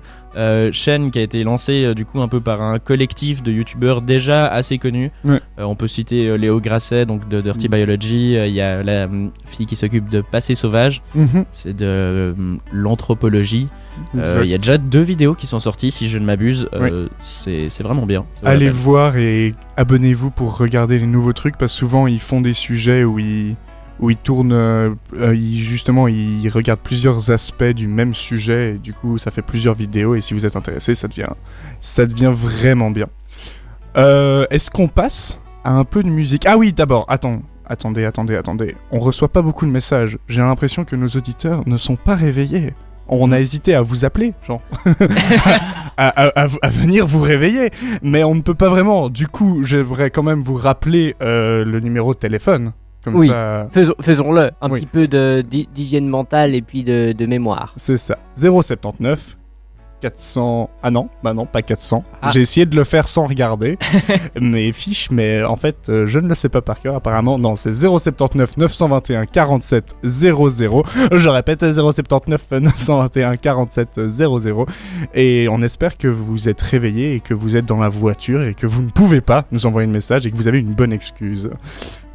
chaîne qui a été lancée du coup un peu par un collectif de youtubeurs déjà assez connus. Ouais. On peut citer Léo Grasset, donc de Dirty Biology. euh, Il y a la hum, fille qui s'occupe de Passé Sauvage, Mhm. c'est de hum, l'anthropologie. Euh. Il y a déjà deux vidéos qui sont sorties, si je ne m'abuse. Euh, c'est c'est vraiment bien. Allez voir et abonnez-vous pour regarder les nouveaux trucs parce que souvent ils font des sujets où ils où ils tournent euh, euh, ils- justement ils regardent plusieurs aspects du même sujet et du coup ça fait plusieurs vidéos et si vous êtes intéressé ça devient ça devient vraiment bien. Euh, Est-ce qu'on passe à un peu de musique? Ah oui d'abord attends attendez attendez attendez on reçoit pas beaucoup de messages j'ai l'impression que nos auditeurs ne sont pas réveillés. On a hésité à vous appeler, genre. à, à- à- à venir vous réveiller. Mais on ne peut pas vraiment. Du coup, j'aimerais quand même vous rappeler euh, le numéro de téléphone. Comme oui, ça. faisons- faisons-le. Un Oui. petit peu d'hygiène mentale et puis de, de mémoire. C'est ça. 079 400. Ah non, bah non, pas 400. Ah. J'ai essayé de le faire sans regarder mes fiches, mais en fait, euh, je ne le sais pas par cœur apparemment. Non, c'est 079 921 47 00. Je répète, 079 921 47 00. Et on espère que vous êtes réveillés et que vous êtes dans la voiture et que vous ne pouvez pas nous envoyer un message et que vous avez une bonne excuse.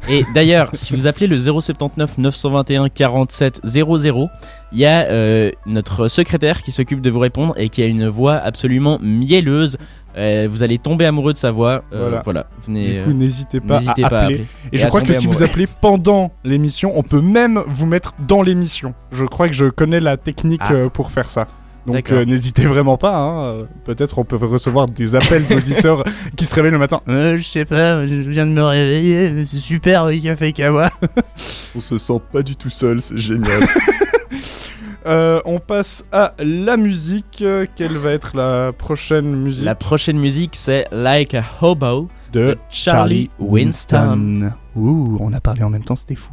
Et d'ailleurs, si vous appelez le 079 921 47 00, il y a euh, notre secrétaire qui s'occupe de vous répondre et qui a une voix absolument mielleuse. Euh, vous allez tomber amoureux de sa voix. Euh, Voilà. voilà. Venez, Du coup, n'hésitez pas, n'hésitez à, pas à appeler. Et, Et je crois que si vous appelez pendant l'émission, on peut même vous mettre dans l'émission. Je crois que je connais la technique Ah. pour faire ça. Donc euh, n'hésitez vraiment pas. hein. Peut-être on peut recevoir des appels d'auditeurs qui se réveillent le matin. Euh, je sais pas, je viens de me réveiller, mais c'est super le café Kawa. On se sent pas du tout seul, c'est génial. Euh, on passe à la musique. Quelle va être la prochaine musique? La prochaine musique, c'est Like a Hobo de Charlie Winston. Ouh, on a parlé en même temps, c'était fou.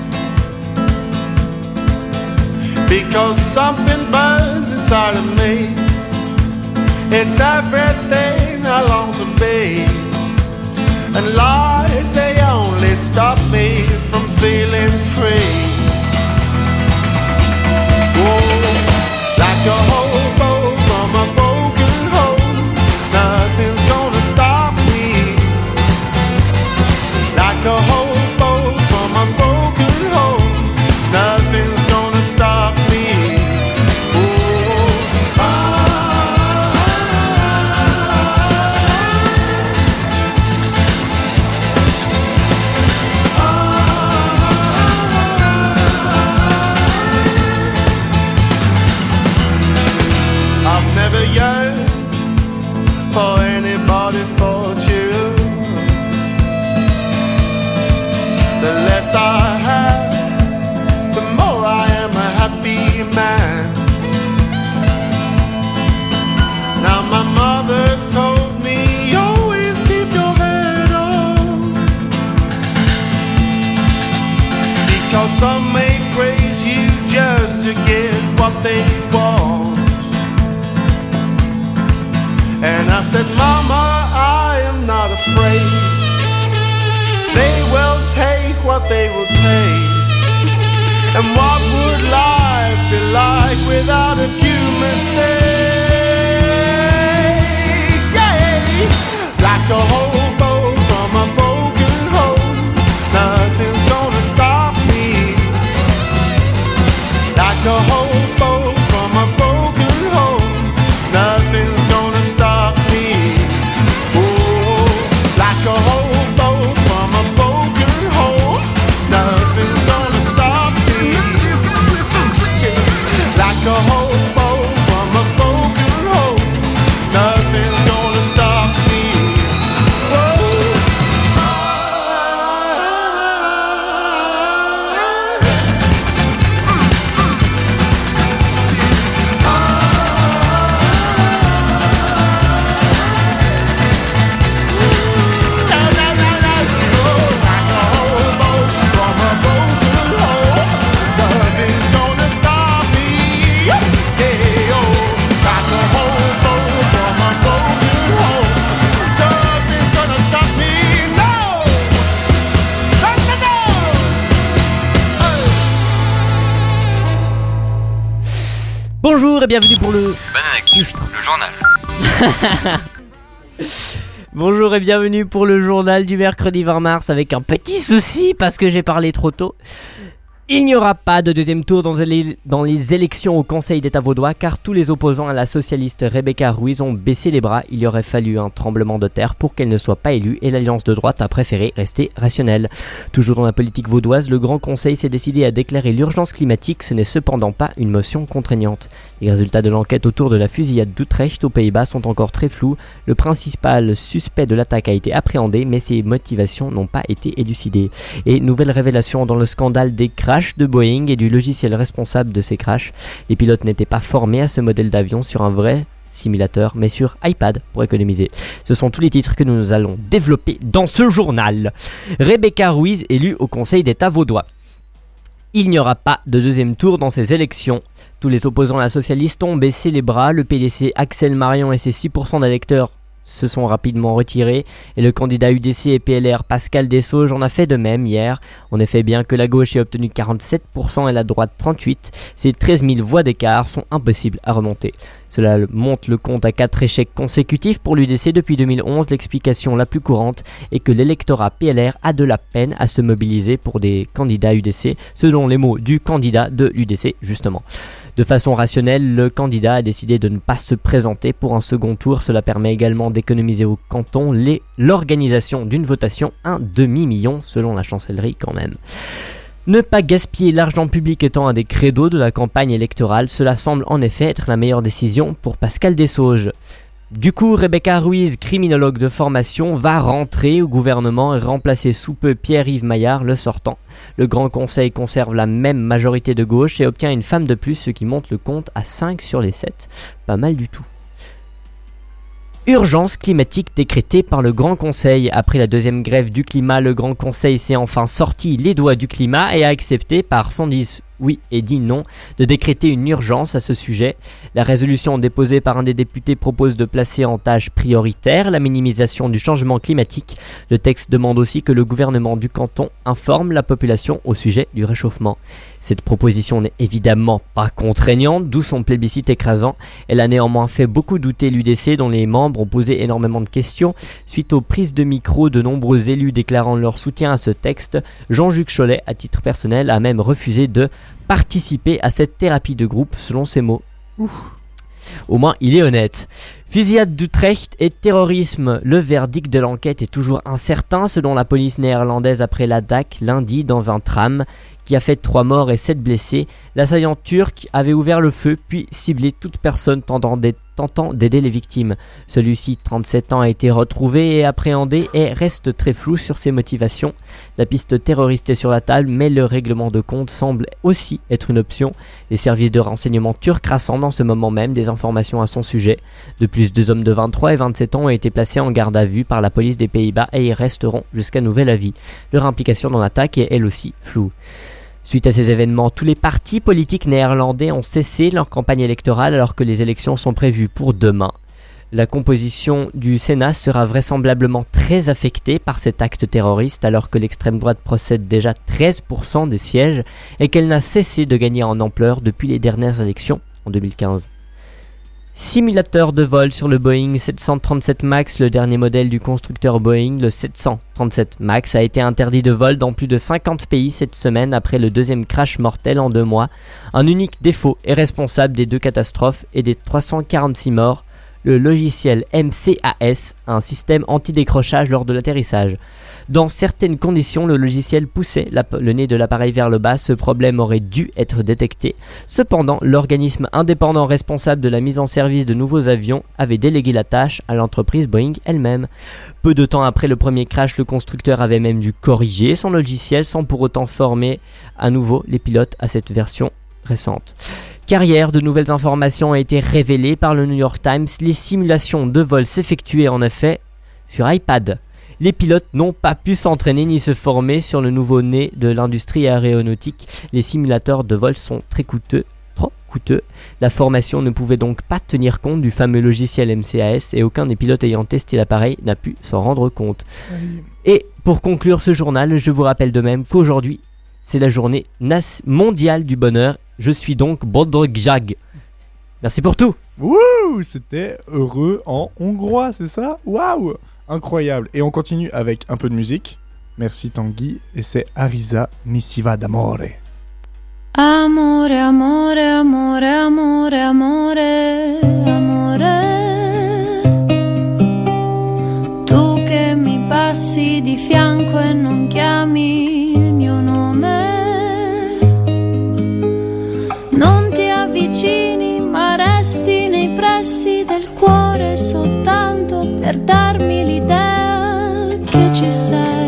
Because something burns inside of me. It's everything I long to be. And lies, they only stop me from feeling free. Oh, like a I have, the more I am a happy man. Now my mother told me always keep your head on. Because some may praise you just to get what they want. And I said, Mama, I am not afraid. They what they will take. And what would life be like without a few mistakes? Bienvenue pour le. le journal. Bonjour et bienvenue pour le journal du mercredi 20 mars avec un petit souci parce que j'ai parlé trop tôt. Il n'y aura pas de deuxième tour dans les, élections au Conseil d'État vaudois car tous les opposants à la socialiste Rebecca Ruiz ont baissé les bras. Il aurait fallu un tremblement de terre pour qu'elle ne soit pas élue et l'alliance de droite a préféré rester rationnelle. Toujours dans la politique vaudoise, le Grand Conseil s'est décidé à déclarer l'urgence climatique. Ce n'est cependant pas une motion contraignante. Les résultats de l'enquête autour de la fusillade d'Utrecht aux Pays-Bas sont encore très flous. Le principal suspect de l'attaque a été appréhendé, mais ses motivations n'ont pas été élucidées. Et nouvelle révélation dans le scandale des crashs de Boeing et du logiciel responsable de ces crashs. Les pilotes n'étaient pas formés à ce modèle d'avion sur un vrai simulateur, mais sur iPad pour économiser. Ce sont tous les titres que nous allons développer dans ce journal. Rebecca Ruiz élue au Conseil d'État vaudois. Il n'y aura pas de deuxième tour dans ces élections. Tous les opposants à la socialiste ont baissé les bras. Le PDC Axel Marion et ses 6% d'électeurs se sont rapidement retirés et le candidat UDC et PLR Pascal Dessauges en a fait de même hier. En effet, bien que la gauche ait obtenu 47% et la droite 38%, ces 13 000 voix d'écart sont impossibles à remonter. Cela monte le compte à 4 échecs consécutifs pour l'UDC depuis 2011. L'explication la plus courante est que l'électorat PLR a de la peine à se mobiliser pour des candidats UDC, selon les mots du candidat de l'UDC justement. De façon rationnelle, le candidat a décidé de ne pas se présenter pour un second tour. Cela permet également d'économiser au canton l'organisation d'une votation un demi-million selon la chancellerie quand même. Ne pas gaspiller l'argent public étant un des credos de la campagne électorale, cela semble en effet être la meilleure décision pour Pascal Dessauges. Du coup, Rebecca Ruiz, criminologue de formation, va rentrer au gouvernement et remplacer sous peu Pierre-Yves Maillard, le sortant. Le Grand Conseil conserve la même majorité de gauche et obtient une femme de plus, ce qui monte le compte à 5 sur les 7. Pas mal du tout. Urgence climatique décrétée par le Grand Conseil. Après la deuxième grève du climat, le Grand Conseil s'est enfin sorti les doigts du climat et a accepté par 110 oui et dit non, de décréter une urgence à ce sujet. La résolution déposée par un des députés propose de placer en tâche prioritaire la minimisation du changement climatique. Le texte demande aussi que le gouvernement du canton informe la population au sujet du réchauffement. Cette proposition n'est évidemment pas contraignante, d'où son plébiscite écrasant. Elle a néanmoins fait beaucoup douter l'UDC dont les membres ont posé énormément de questions. Suite aux prises de micro de nombreux élus déclarant leur soutien à ce texte, Jean-Juc Cholet, à titre personnel, a même refusé de participer à cette thérapie de groupe, selon ses mots. Au moins, il est honnête. Fusillade d'Utrecht et terrorisme. Le verdict de l'enquête est toujours incertain selon la police néerlandaise après l'attaque lundi dans un tram qui a fait 3 morts et 7 blessés. L'assaillant turc avait ouvert le feu puis ciblé toute personne tentant d'ai- tentant d'aider les victimes. Celui-ci, 37 ans, a été retrouvé et appréhendé et reste très flou sur ses motivations. La piste terroriste est sur la table, mais le règlement de compte semble aussi être une option. Les services de renseignement turcs rassemblent en ce moment même des informations à son sujet. De plus, deux hommes de 23 et 27 ans ont été placés en garde à vue par la police des Pays-Bas et y resteront jusqu'à nouvel avis. Leur implication dans l'attaque est elle aussi floue. Suite à ces événements, tous les partis politiques néerlandais ont cessé leur campagne électorale alors que les élections sont prévues pour demain. La composition du Sénat sera vraisemblablement très affectée par cet acte terroriste alors que l'extrême droite possède déjà 13% des sièges et qu'elle n'a cessé de gagner en ampleur depuis les dernières élections en 2015. Simulateur de vol sur le Boeing 737 MAX, le dernier modèle du constructeur Boeing, le 737 MAX, a été interdit de vol dans plus de 50 pays cette semaine après le deuxième crash mortel en deux mois. Un unique défaut est responsable des deux catastrophes et des 346 morts, le logiciel MCAS, un système anti-décrochage lors de l'atterrissage. Dans certaines conditions, le logiciel poussait le nez de l'appareil vers le bas. Ce problème aurait dû être détecté. Cependant, l'organisme indépendant responsable de la mise en service de nouveaux avions avait délégué la tâche à l'entreprise Boeing elle-même. Peu de temps après le premier crash, le constructeur avait même dû corriger son logiciel sans pour autant former à nouveau les pilotes à cette version récente. Carrière, de nouvelles informations ont été révélées par le New York Times. Les simulations de vol s'effectuaient en effet sur iPad. Les pilotes n'ont pas pu s'entraîner ni se former sur le nouveau nez de l'industrie aéronautique. Les simulateurs de vol sont très coûteux, trop coûteux. La formation ne pouvait donc pas tenir compte du fameux logiciel MCAS et aucun des pilotes ayant testé l'appareil n'a pu s'en rendre compte. Et pour conclure ce journal, je vous rappelle de même qu'aujourd'hui, c'est la journée nas- mondiale du bonheur. Je suis donc Bodrogjag. Merci pour tout. Wouh C'était heureux en hongrois, c'est ça? Waouh Incroyable. Et on continue avec un peu de musique. Merci Tanguy. Et c'est Arisa Missiva d'Amore. Amore, amore, amore, amore, amore, amore. Tu che mi passi di fianco e non chiami il mio nome. Non ti avvicini ma resti nei pressi del cuore soltanto per darmi l'idea she said.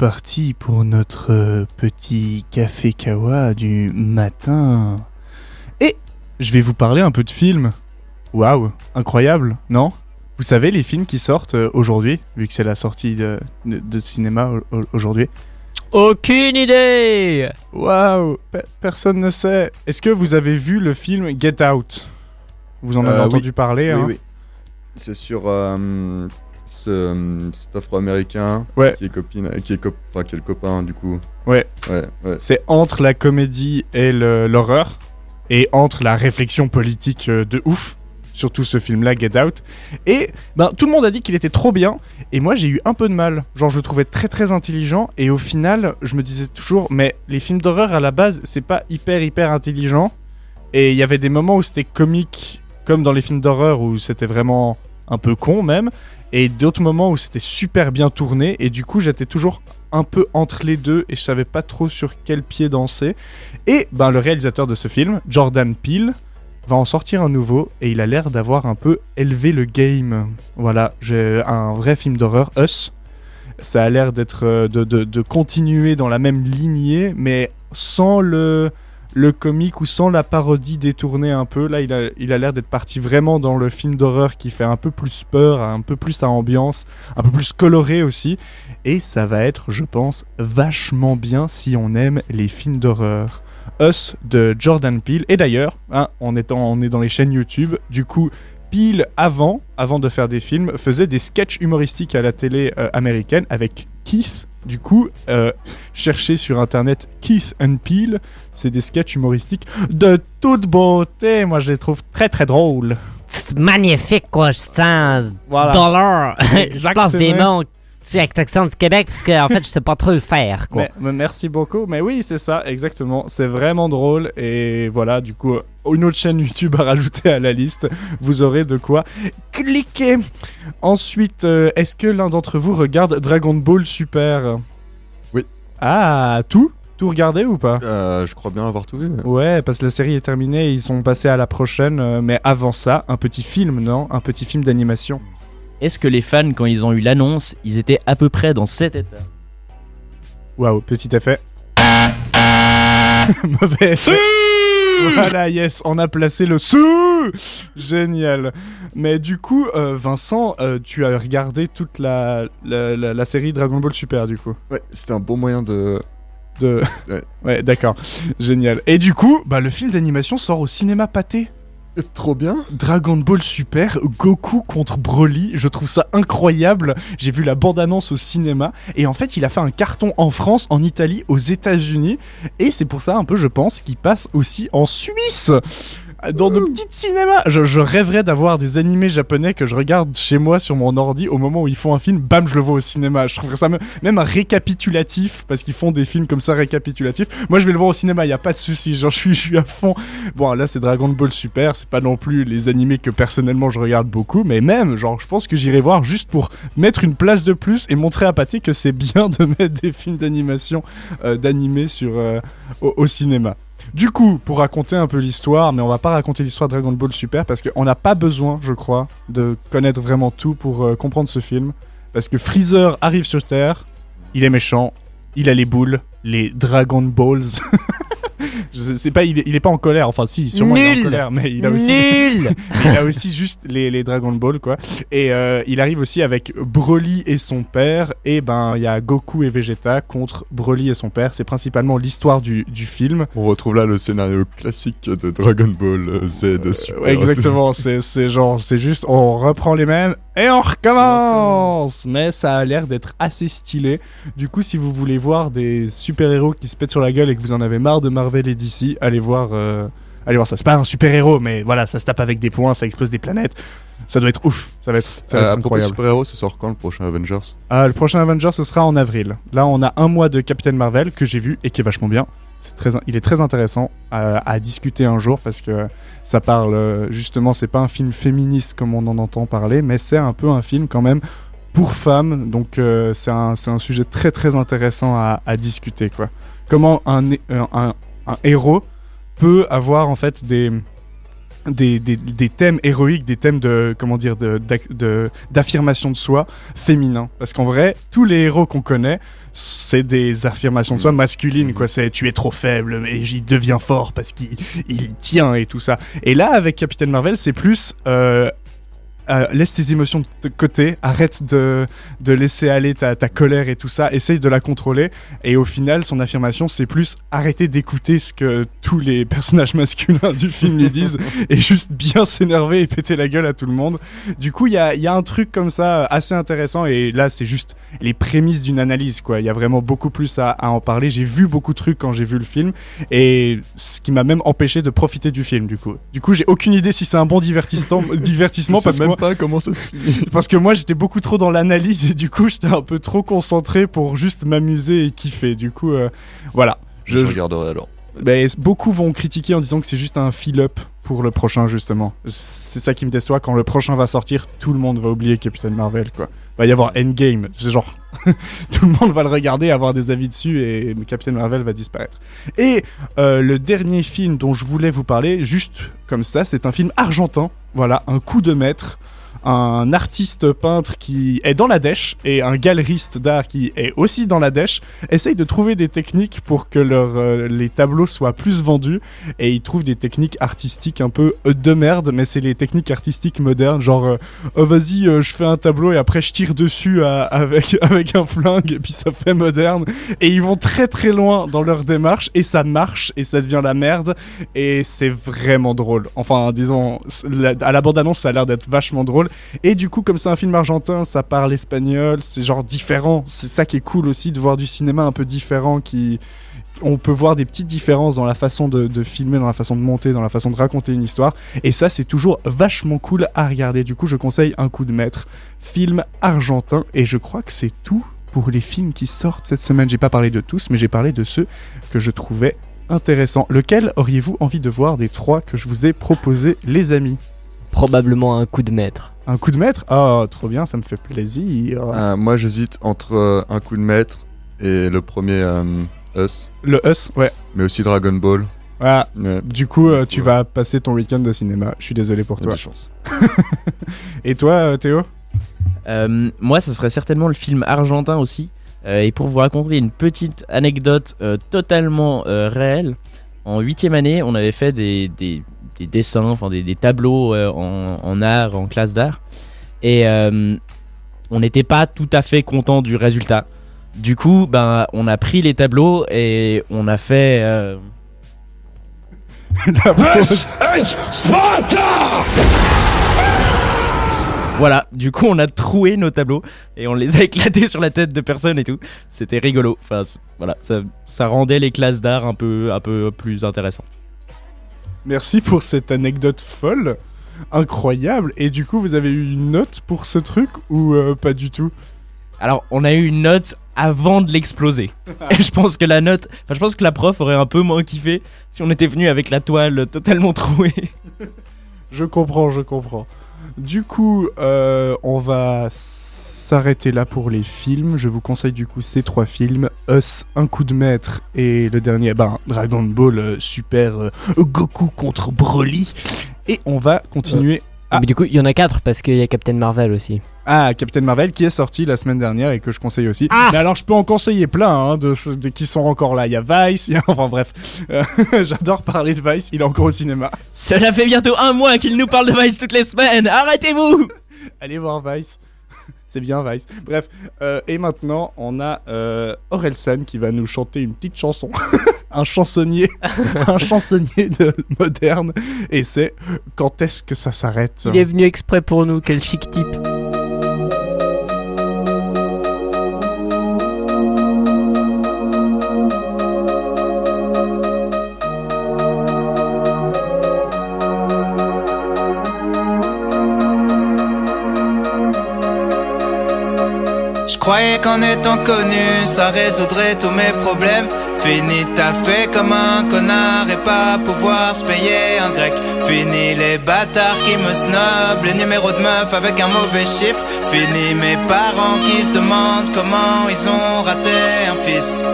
Reparti pour notre euh, petit café kawa du matin. Et je vais vous parler un peu de films. Waouh, incroyable, non? Vous savez les films qui sortent euh, aujourd'hui, vu que c'est la sortie de, de- de cinéma au- au- aujourd'hui? Aucune idée Waouh, pe- personne ne sait. Est-ce que vous avez vu le film Get Out? Vous en avez Euh, entendu oui. parler Oui, hein? oui. C'est sur euh, ce, euh, cet afro-américain Ouais. qui est copine, qui est, cop- enfin, qui est le copain du coup. Ouais. Ouais, ouais. C'est entre la comédie et l'horreur, et entre la réflexion politique euh, de ouf, surtout ce film-là, Get Out. Et ben, tout le monde a dit qu'il était trop bien, et moi j'ai eu un peu de mal. Genre, je le trouvais très très intelligent, et au final, je me disais toujours, mais les films d'horreur à la base, c'est pas hyper hyper intelligent. Et il y avait des moments où c'était comique, comme dans les films d'horreur, où c'était vraiment un peu con même, et d'autres moments où c'était super bien tourné, et du coup j'étais toujours un peu entre les deux, et je savais pas trop sur quel pied danser. Et ben le réalisateur de ce film, Jordan Peele, va en sortir un nouveau, et il a l'air d'avoir un peu élevé le game. Voilà, j'ai un vrai film d'horreur, Us. Ça a l'air d'être euh, de, de- de continuer dans la même lignée, mais sans le le comique ou sans la parodie détournée un peu. Là, il a l'air d'être parti vraiment dans le film d'horreur qui fait un peu plus peur, un peu plus à ambiance, un peu plus coloré aussi. Et ça va être, je pense, vachement bien si on aime les films d'horreur. Us de Jordan Peele. Et d'ailleurs, hein, on est dans les chaînes YouTube, du coup, Peele, avant, avant de faire des films, faisait des sketchs humoristiques à la télé euh, américaine avec Keith. Du coup, euh, cherchez sur internet Keith and Peele, c'est des sketchs humoristiques de toute beauté. Moi, je les trouve très très drôles. C'est magnifique, quoi. Je sens Voilà. dollar. je place des Exactement. Tu fais avec l'accent du Québec parce qu'en fait, je sais pas trop le faire, quoi. Mais, mais merci beaucoup. Mais oui, c'est ça, exactement. C'est vraiment drôle. Et voilà, du coup, une autre chaîne YouTube à rajouter à la liste. Vous aurez de quoi cliquer. Ensuite, euh, est-ce que l'un d'entre vous regarde Dragon Ball Super? Oui. Ah, tout? Tout regardé ou pas? Euh, je crois bien avoir tout vu. ouais. Ouais, parce que la série est terminée et ils sont passés à la prochaine. euh, mais avant ça, un petit film, non? Un petit film d'animation. Est-ce que les fans, quand ils ont eu l'annonce, ils étaient à peu près dans cet état Waouh, petit effet. Mauvais effet. Voilà, yes, on a placé le su Génial. Mais du coup, euh, Vincent, euh, tu as regardé toute la, la, la- la série Dragon Ball Super, du coup. Ouais, c'était un bon moyen de. De... Ouais. Ouais, d'accord. Génial. Et du coup, bah, le film d'animation sort au cinéma pâté. Trop bien. Dragon Ball Super, Goku contre Broly, je trouve ça incroyable. J'ai vu la bande-annonce au cinéma et en fait, il a fait un carton en France, en Italie, aux États-Unis et c'est pour ça un peu, je pense, qu'il passe aussi en Suisse. Dans de petits cinémas, je, rêverais d'avoir des animés japonais que je regarde chez moi sur mon ordi au moment où ils font un film, bam, je le vois au cinéma. Je trouverais ça même, même un récapitulatif parce qu'ils font des films comme ça récapitulatifs. Moi, je vais le voir au cinéma, il y a pas de souci. Genre, je suis, à fond. Bon, là, c'est Dragon Ball Super. C'est pas non plus les animés que personnellement je regarde beaucoup, mais même, genre, je pense que j'irai voir juste pour mettre une place de plus et montrer à Pathé que c'est bien de mettre des films d'animation, euh, d'animés sur euh, au cinéma. Du coup, pour raconter un peu l'histoire, mais on va pas raconter l'histoire de Dragon Ball Super parce qu'on n'a pas besoin, je crois, de connaître vraiment tout pour euh, comprendre ce film. Parce que Freezer arrive sur Terre, il est méchant, il a les boules, les Dragon Balls. Je sais pas, il est, il est pas en colère. Enfin, si, sûrement il est en colère, mais il a aussi, Nul il a aussi juste les, les Dragon Ball quoi. Et euh, il arrive aussi avec Broly et son père. Et ben, il y a Goku et Vegeta contre Broly et son père. C'est principalement l'histoire du, du film. On retrouve là le scénario classique de Dragon Ball Z Super. Ouais, exactement, c'est c'est genre, c'est juste, on reprend les mêmes et on recommence Mais ça a l'air d'être assez stylé. Du coup, si vous voulez voir des super-héros qui se pètent sur la gueule et que vous en avez marre de Marvel et DC, allez voir, euh, allez voir ça. C'est pas un super-héros, mais voilà, ça se tape avec des points, ça explose des planètes. Ça doit être ouf, ça va être, ça va Euh, être incroyable. super-héros, ça sort quand le prochain Avengers? Ah, le prochain Avenger, ce sera en avril. Là, on a un mois de Captain Marvel que j'ai vu et qui est vachement bien. C'est très, il est très intéressant à, à discuter un jour parce que ça parle euh, justement, c'est pas un film féministe comme on en entend parler, mais c'est un peu un film quand même pour femmes. Donc euh, c'est un, un sujet très très intéressant à, à discuter quoi. Comment un, un, héros peut avoir en fait des des, des, des thèmes héroïques, des thèmes de comment dire de- d'affirmation de, soi féminin. Parce qu'en vrai, tous les héros qu'on connaît, c'est des affirmations de soi masculines. Quoi, c'est tu es trop faible, mais il devient fort parce qu'il il tient et tout ça. Et là, avec Captain Marvel, c'est plus euh, euh, laisse tes émotions de côté, arrête de, de laisser aller ta, ta colère et tout ça, essaye de la contrôler. Et au final, son affirmation, c'est plus arrêter d'écouter ce que tous les personnages masculins du film lui disent et juste bien s'énerver et péter la gueule à tout le monde. Du coup, il y a, y a un truc comme ça euh, assez intéressant et là, c'est juste les prémices d'une analyse, quoi. Il y a vraiment beaucoup plus à, à en parler. J'ai vu beaucoup de trucs quand j'ai vu le film et ce qui m'a même empêché de profiter du film, du coup. Du coup, j'ai aucune idée si c'est un bon divertissement, divertissement parce que même pas comment ça se finit. parce que moi j'étais beaucoup trop dans l'analyse et du coup j'étais un peu trop concentré pour juste m'amuser et kiffer. Du coup, euh, voilà. Je, regarderai alors. Ben, beaucoup vont critiquer en disant que c'est juste un fill-up pour le prochain justement. C'est ça qui me déçoit quand le prochain va sortir, tout le monde va oublier Captain Marvel quoi. Va y avoir Endgame, c'est genre tout le monde va le regarder, avoir des avis dessus et Captain Marvel va disparaître. Et euh, le dernier film dont je voulais vous parler, juste comme ça, c'est un film argentin. Voilà, un coup de maître. Un artiste peintre qui est dans la dèche et un galeriste d'art qui est aussi dans la dèche essayent de trouver des techniques pour que leur, euh, les tableaux soient plus vendus. Et ils trouvent des techniques artistiques un peu de merde mais c'est les techniques artistiques modernes. Genre euh, Oh, vas-y euh, je fais un tableau et après je tire dessus avec, avec un flingue et puis ça fait moderne. Et ils vont très très loin dans leur démarche et ça marche et ça devient la merde. Et c'est vraiment drôle. Enfin disons à la bande annonce ça a l'air d'être vachement drôle et du coup comme c'est un film argentin ça parle espagnol c'est genre différent c'est ça qui est cool aussi de voir du cinéma un peu différent qui on peut voir des petites différences dans la façon de, de filmer, dans la façon de monter, dans la façon de raconter une histoire. Et ça, c'est toujours vachement cool à regarder. Du coup, je conseille un coup de maître. Film argentin. Et je crois que c'est tout pour les films qui sortent cette semaine. J'ai pas parlé de tous, mais j'ai parlé de ceux que je trouvais intéressants. Lequel auriez-vous envie de voir des trois que je vous ai proposés, les amis? Probablement un coup de maître. Un coup de maître? Oh, trop bien, ça me fait plaisir. Euh, moi, j'hésite entre euh, un coup de maître et le premier euh, Us. Le Us, ouais. Mais aussi Dragon Ball. Voilà. Ouais. Du coup, euh, tu vas passer ton week-end de cinéma. Je suis désolé pour toi. des chances. Et toi, euh, Théo? Euh, moi, ça serait certainement le film argentin aussi. Euh, et pour vous raconter une petite anecdote euh, totalement euh, réelle, en huitième année, on avait fait des, des- des dessins, enfin des, des tableaux euh, en, en art, en classe d'art. Et euh, on n'était pas tout à fait content du résultat. Du coup, ben, on a pris les tableaux et on a fait. euh, Voilà, du coup on a troué nos tableaux et on les a éclatés sur la tête de personnes et tout. C'était rigolo. Enfin voilà, ça, ça rendait les classes d'art un peu, un peu plus intéressantes. Merci pour cette anecdote folle, incroyable. Et du coup, vous avez eu une note pour ce truc ou euh, pas du tout? Alors on a eu une note avant de l'exploser. et je pense que la note, enfin je pense que la prof aurait un peu moins kiffé si on était venu avec la toile totalement trouée. Je comprends, je comprends. Du coup, euh, on va s'arrêter là pour les films. Je vous conseille du coup ces trois films Us, Un coup de maître et le dernier, ben, Dragon Ball euh, Super euh, Goku contre Broly. Et on va continuer. Ah. Mais du coup, il y en a quatre parce qu'il y a Captain Marvel aussi. Ah, Captain Marvel qui est sorti la semaine dernière et que je conseille aussi. Ah Mais alors je peux en conseiller plein hein, de, qui sont encore là. Il y a Vice, il y a... enfin bref. Euh, J'adore parler de Vice, il est encore au cinéma. Cela fait bientôt un mois qu'il nous parle de Vice toutes les semaines. Arrêtez-vous Allez voir Vice. C'est bien Vice. Bref, euh, et maintenant on a euh, Orelsan qui va nous chanter une petite chanson. un chansonnier, un chansonnier de moderne. Et c'est Quand est-ce que ça s'arrête? Il est venu exprès pour nous, quel chic type. Croyais qu'en étant connu, ça résoudrait tous mes problèmes. Fini t'as fait comme un connard et pas pouvoir se payer un grec. Fini les bâtards qui me snobent, les numéros de meufs avec un mauvais chiffre. Fini mes parents qui se demandent comment ils ont raté un fils.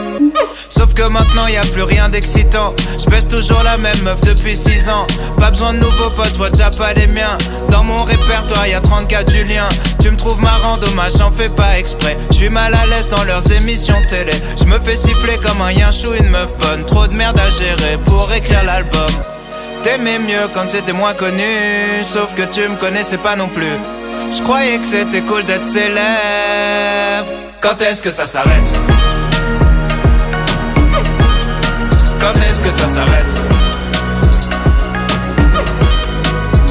Sauf que maintenant y a plus rien d'excitant. Je pèse toujours la même meuf depuis 6 ans. Pas besoin de nouveaux potes, vois déjà pas les miens. Dans mon répertoire y a 34 Julien. Tu me trouves marrant, dommage, j'en fais pas exprès. Je mal à l'aise dans leurs émissions télé. Je me fais siffler comme un yinchou, une meuf bonne. Trop de merde à gérer pour écrire l'album. T'aimais mieux quand j'étais moins connu. Sauf que tu me connaissais pas non plus. Je croyais que c'était cool d'être célèbre. Quand est-ce que ça s'arrête? Quand est-ce que ça s'arrête?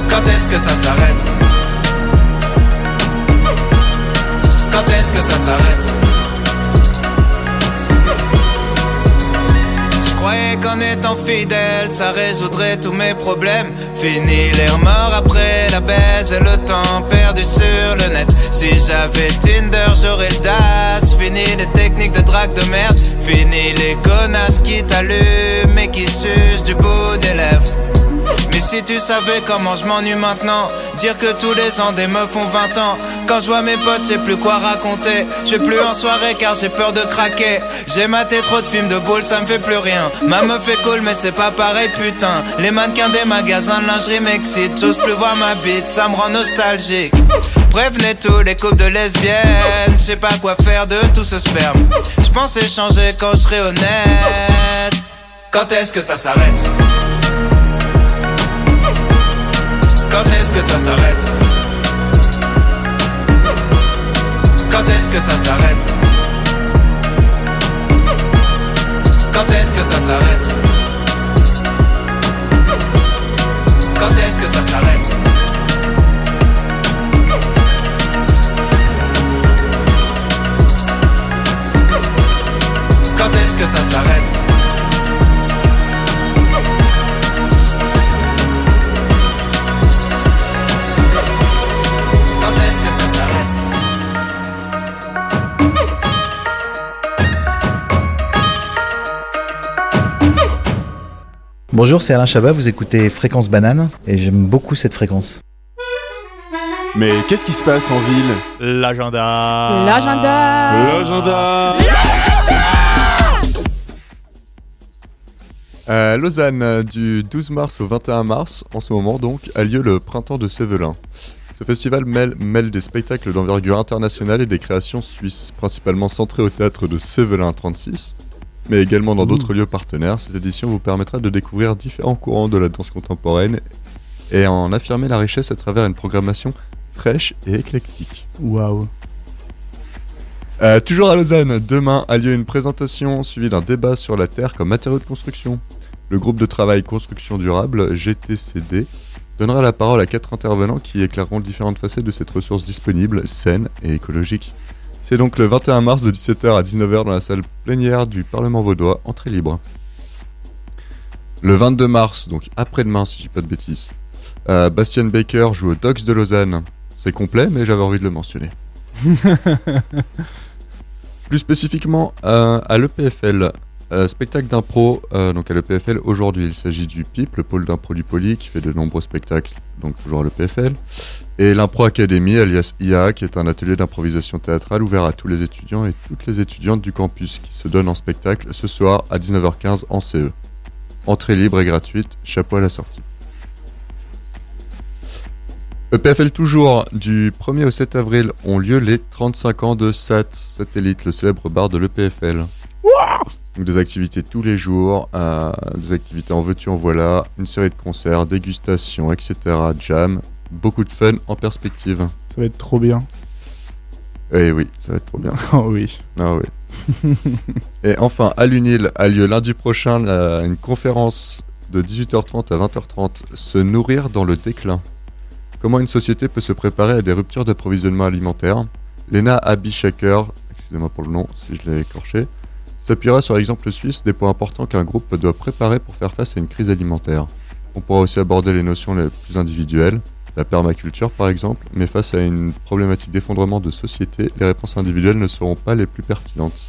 Quand est-ce que ça s'arrête? Quand est-ce que ça s'arrête? Croyais qu'en étant fidèle, ça résoudrait tous mes problèmes. Fini les remords après la baise et le temps perdu sur le net. Si j'avais Tinder, j'aurais le DAS. Fini les techniques de drague de merde. Fini les connasses qui t'allument et qui sucent du bout des lèvres. Si tu savais comment je m'ennuie maintenant Dire que tous les ans des meufs ont 20 ans. Quand je vois mes potes j'ai plus quoi raconter. Je vais plus en soirée car j'ai peur de craquer. J'ai maté trop de films de boules ça me fait plus rien. Ma meuf est cool mais c'est pas pareil putain. Les mannequins des magasins de lingerie m'excitent. J'ose plus voir ma bite ça me rend nostalgique. Prévenez tous les couples de lesbiennes. Je sais pas quoi faire de tout ce sperme. Je pense échanger quand je serai honnête. Quand est-ce que ça s'arrête? Quand est-ce que ça s'arrête Quand est-ce que ça s'arrête Quand est-ce que ça s'arrête Quand est-ce que ça s'arrête Quand est-ce que ça s'arrête Bonjour, c'est Alain Chabat, vous écoutez Fréquence Banane et j'aime beaucoup cette fréquence. Mais qu'est-ce qui se passe en ville? L'agenda. L'agenda. L'agenda. À Lausanne, euh, du 12 mars au 21 mars, en ce moment donc, a lieu le Printemps de Sévelin. Ce festival mêle, mêle des spectacles d'envergure internationale et des créations suisses, principalement centrées au théâtre de Sévelin 36, mais également dans d'autres lieux partenaires. Cette édition vous permettra de découvrir différents courants de la danse contemporaine et en affirmer la richesse à travers une programmation fraîche et éclectique. Waouh. Euh, toujours à Lausanne, demain a lieu une présentation suivie d'un débat sur la terre comme matériau de construction. Le groupe de travail Construction Durable, GTCD, donnera la parole à quatre intervenants qui éclaireront différentes facettes de cette ressource disponible, saine et écologique. C'est donc le 21 mars de 17h à 19h dans la salle plénière du Parlement vaudois, entrée libre. Le 22 mars, donc après-demain si je dis pas de bêtises, euh, Bastien Baker joue au Docks de Lausanne. C'est complet, mais j'avais envie de le mentionner. Plus spécifiquement euh, à l'EPFL, euh, spectacle d'impro, euh, donc à l'EPFL aujourd'hui, il s'agit du PIP, le pôle d'impro du Poly, qui fait de nombreux spectacles, donc toujours à l'EPFL, et l'Impro Academy, alias IA, qui est un atelier d'improvisation théâtrale ouvert à tous les étudiants et toutes les étudiantes du campus, qui se donne en spectacle ce soir à 19h15 en CE. Entrée libre et gratuite, chapeau à la sortie. EPFL toujours, du 1er au 7 avril ont lieu les 35 ans de SAT, Satellite, le célèbre bar de l'EPFL. Donc des activités tous les jours, euh, des activités en veux-tu en voilà, une série de concerts, dégustations, etc., jam, beaucoup de fun en perspective. Ça va être trop bien. Eh oui, ça va être trop bien. Oh oui. Ah oui. Et enfin, à l'UNIL a lieu lundi prochain la- une conférence de 18h30 à 20h30, se nourrir dans le déclin. Comment une société peut se préparer à des ruptures d'approvisionnement alimentaire? Lena Abishaker, excusez-moi pour le nom si je l'ai écorché, s'appuiera sur l'exemple suisse des points importants qu'un groupe doit préparer pour faire face à une crise alimentaire. On pourra aussi aborder les notions les plus individuelles, la permaculture par exemple, mais face à une problématique d'effondrement de société, les réponses individuelles ne seront pas les plus pertinentes.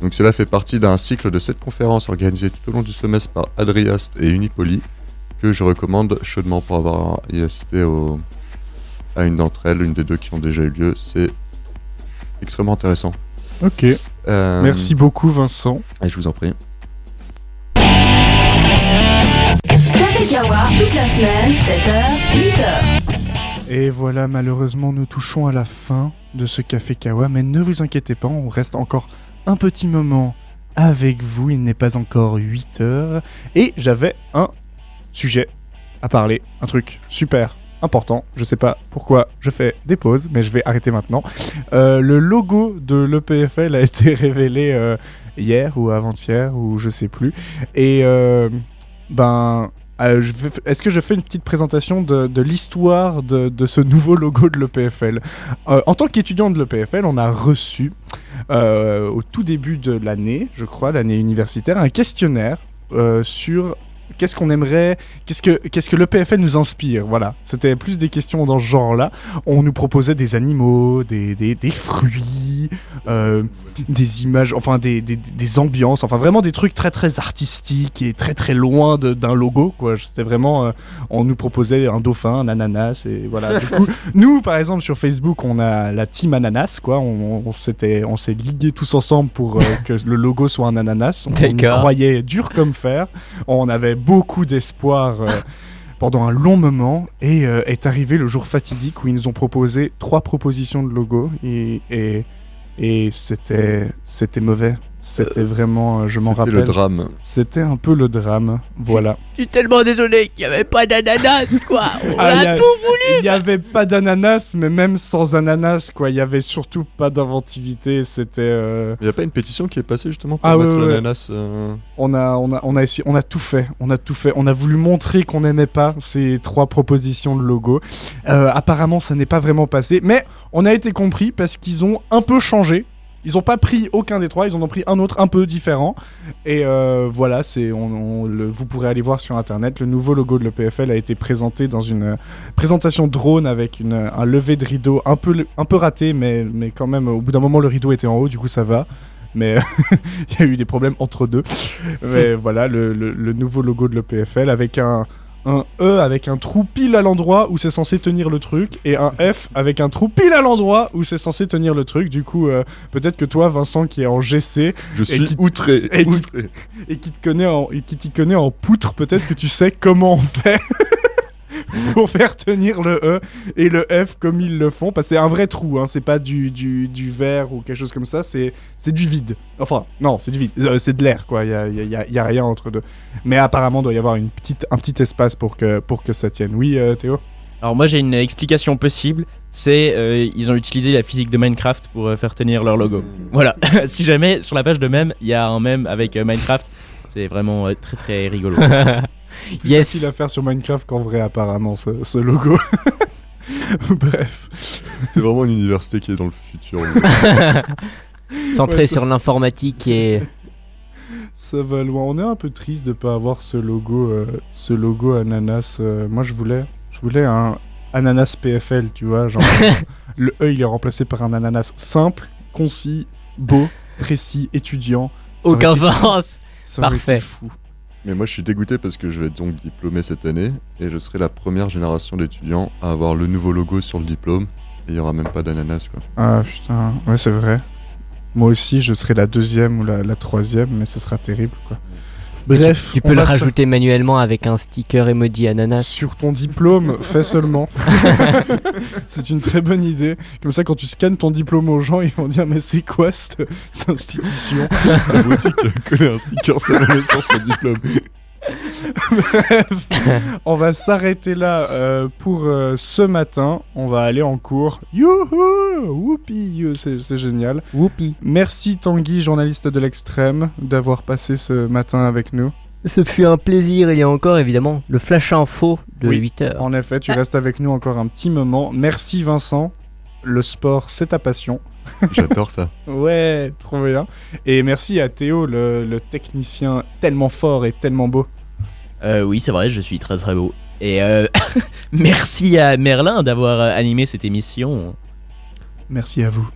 Donc cela fait partie d'un cycle de sept conférences organisées tout au long du semestre par Adriast et Unipoli, que je recommande chaudement pour avoir y assisté à une d'entre elles, une des deux qui ont déjà eu lieu. C'est extrêmement intéressant. Ok. Euh, Merci beaucoup, Vincent. Et je vous en prie. Café Kawa, toute la semaine, 7h, 8h. Et voilà, malheureusement, nous touchons à la fin de ce Café Kawa, mais ne vous inquiétez pas, on reste encore un petit moment avec vous. Il n'est pas encore 8 heures. Et j'avais un sujet à parler, un truc super important. Je sais pas pourquoi je fais des pauses, mais je vais arrêter maintenant. Euh, le logo de l'EPFL a été révélé euh, hier ou avant-hier, ou je sais plus. Et euh, ben. Est-ce que je fais une petite présentation de, l'histoire de, ce nouveau logo de l'EPFL? En tant qu'étudiant de l'EPFL, on a reçu au tout début de l'année, je crois, l'année universitaire, un questionnaire sur qu'est-ce qu'on aimerait, qu'est-ce que, qu'est-ce que l'EPFL nous inspire. Voilà, c'était plus des questions dans ce genre-là. On nous proposait des animaux, des, des, des fruits, euh, des images, enfin des, des, des ambiances, enfin vraiment des trucs très très artistiques et très très loin de- d'un logo. quoi. C'était vraiment, euh, on nous proposait un dauphin, un ananas et voilà. Du coup, nous par exemple sur Facebook, on a la team ananas, quoi. On, on s'était, on s'est ligués tous ensemble pour euh, que le logo soit un ananas. On, y D'accord. croyait dur comme fer. On avait beaucoup d'espoir. euh, pendant un long moment et euh, est arrivé le jour fatidique où ils nous ont proposé trois propositions de logo et, et, et c'était c'était mauvais. C'était vraiment, euh, je m'en c'était rappelle. le drame. C'était un peu le drame, voilà. Je suis tellement désolé qu'il n'y avait pas d'ananas, quoi. On Ah, a a- tout voulu. Il n'y avait pas d'ananas, mais même sans ananas, quoi, il y avait surtout pas d'inventivité. C'était. euh, Il n'y a pas une pétition qui est passée justement pour Ah mettre ouais, ouais, l'ananas euh, On a, on a, on a essayé, on a tout fait, on a tout fait. On a voulu montrer qu'on n'aimait pas ces trois propositions de logo. Euh, apparemment, ça n'est pas vraiment passé, mais on a été compris parce qu'ils ont un peu changé. Ils n'ont pas pris aucun des trois, ils en ont pris un autre un peu différent. Et euh, voilà, c'est, on, on le- vous pourrez aller voir sur internet. Le nouveau logo de l'EPFL a été présenté dans une euh, présentation drone avec une, un lever de rideau un peu, un peu raté, mais, mais quand même, au bout d'un moment, le rideau était en haut, du coup, ça va. Mais il y a eu des problèmes entre deux. Mais voilà, le, le- le nouveau logo de l'EPFL avec un, un E avec un trou pile à l'endroit où c'est censé tenir le truc et un F avec un trou pile à l'endroit où c'est censé tenir le truc. Du coup, euh, peut-être que toi, Vincent, qui est en GC, Je et suis qui- outré, et qui- outré. et qui te connaît en, et qui t'y connaît en poutre, peut-être que tu sais comment on fait. pour faire tenir le E et le F comme ils le font. Parce que c'est un vrai trou, hein, c'est pas du, du, du verre ou quelque chose comme ça, c'est, c'est du vide. Enfin, non, c'est du vide, Euh, c'est de l'air, quoi, il y a, y a- y a- y a rien entre deux. Mais apparemment, il doit y avoir une petite, un petit espace pour que, pour que ça tienne. Oui, euh, Théo? Alors moi j'ai une explication possible, c'est euh, ils ont utilisé la physique de Minecraft pour euh, faire tenir leur logo. Voilà, si jamais sur la page de mème il y a un mème avec euh, Minecraft, c'est vraiment euh, très très rigolo. Plus facile à faire sur Minecraft qu'en vrai, apparemment, ce, ce logo. Bref. C'est vraiment une université qui est dans le futur. Centré Ouais, ça- sur l'informatique et. Ça va loin. On est un peu triste de pas avoir ce logo, euh, ce logo ananas. euh, moi, je voulais, je voulais un ananas PFL, tu vois, genre le E il est remplacé par un ananas simple, concis, beau, précis, étudiant. Ça Aucun sens. Ça aurait été Parfait. fou. Mais moi je suis dégoûté parce que je vais être donc diplômé cette année et je serai la première génération d'étudiants à avoir le nouveau logo sur le diplôme et il y aura même pas d'ananas quoi. Ah putain, ouais c'est vrai. Moi aussi, je serai la deuxième ou la, la troisième, mais ce sera terrible quoi. Bref, Tu peux le rajouter manuellement avec un sticker emoji ananas. Sur ton diplôme, fais seulement. c'est une très bonne idée. Comme ça, quand tu scannes ton diplôme aux gens, ils vont dire Mais c'est quoi cette, cette institution? C'est la boutique qui a collé un sticker sur le diplôme. Bref, on va s'arrêter là euh, pour euh, ce matin. On va aller en cours. Youhou Whoopi C'est génial. Whoopi. Merci Tanguy, journaliste de l'extrême, d'avoir passé ce matin avec nous. Ce fut un plaisir, il y a encore évidemment le flash info de Oui, 8 heures. En effet, tu restes avec nous encore un petit moment. Merci Vincent. Le sport, c'est ta passion. J'adore ça. Ouais, trop bien. Et merci à Théo, le, le technicien tellement fort et tellement beau. Euh, oui, c'est vrai, je suis très très beau. Et euh, merci à Merlin d'avoir euh, animé cette émission. Merci à vous.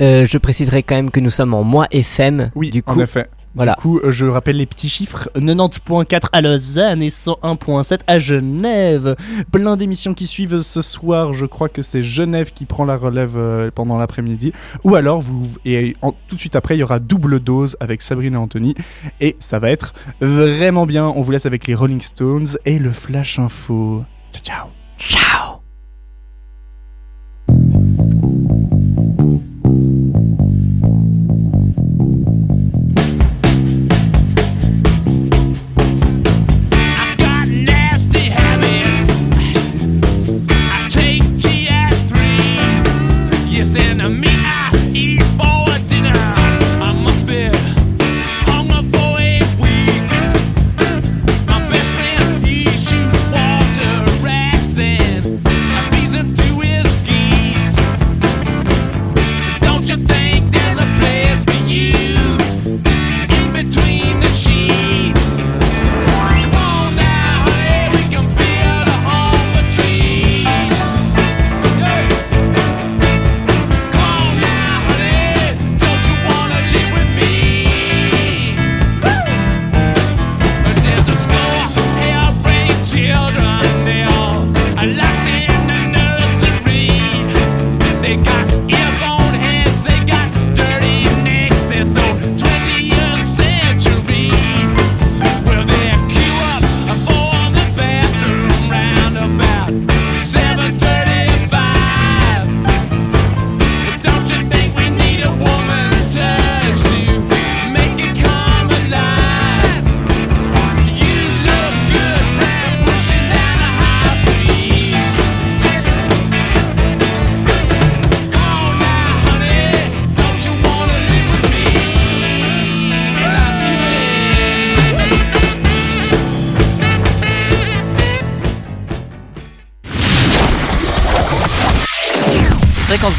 Euh, je préciserai quand même que nous sommes en mois FM. Oui, du coup, en effet. Voilà. Du coup, euh, je rappelle les petits chiffres 90.4 à Lausanne et 101.7 à Genève. Plein d'émissions qui suivent ce soir. Je crois que c'est Genève qui prend la relève euh, pendant l'après-midi. Ou alors, vous et en- tout de suite après, il y aura double dose avec Sabrina Anthony. Et ça va être vraiment bien. On vous laisse avec les Rolling Stones et le Flash Info. Ciao, ciao. Ciao.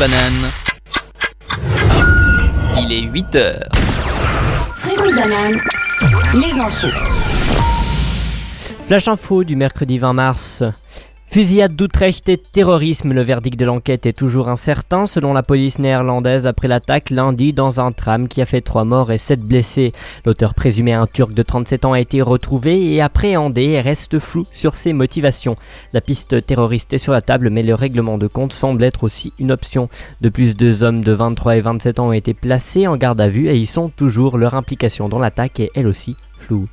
Banane. Il est 8 heures. Fréquence banane, les infos. Flash info du mercredi 20 mars. Fusillade d'Utrecht et terrorisme, le verdict de l'enquête est toujours incertain selon la police néerlandaise après l'attaque lundi dans un tram qui a fait 3 morts et 7 blessés. L'auteur présumé un turc de 37 ans a été retrouvé et appréhendé et reste flou sur ses motivations. La piste terroriste est sur la table mais le règlement de compte semble être aussi une option. De plus, deux hommes de 23 et 27 ans ont été placés en garde à vue et ils sont toujours. Leur implication dans l'attaque est elle aussi floue.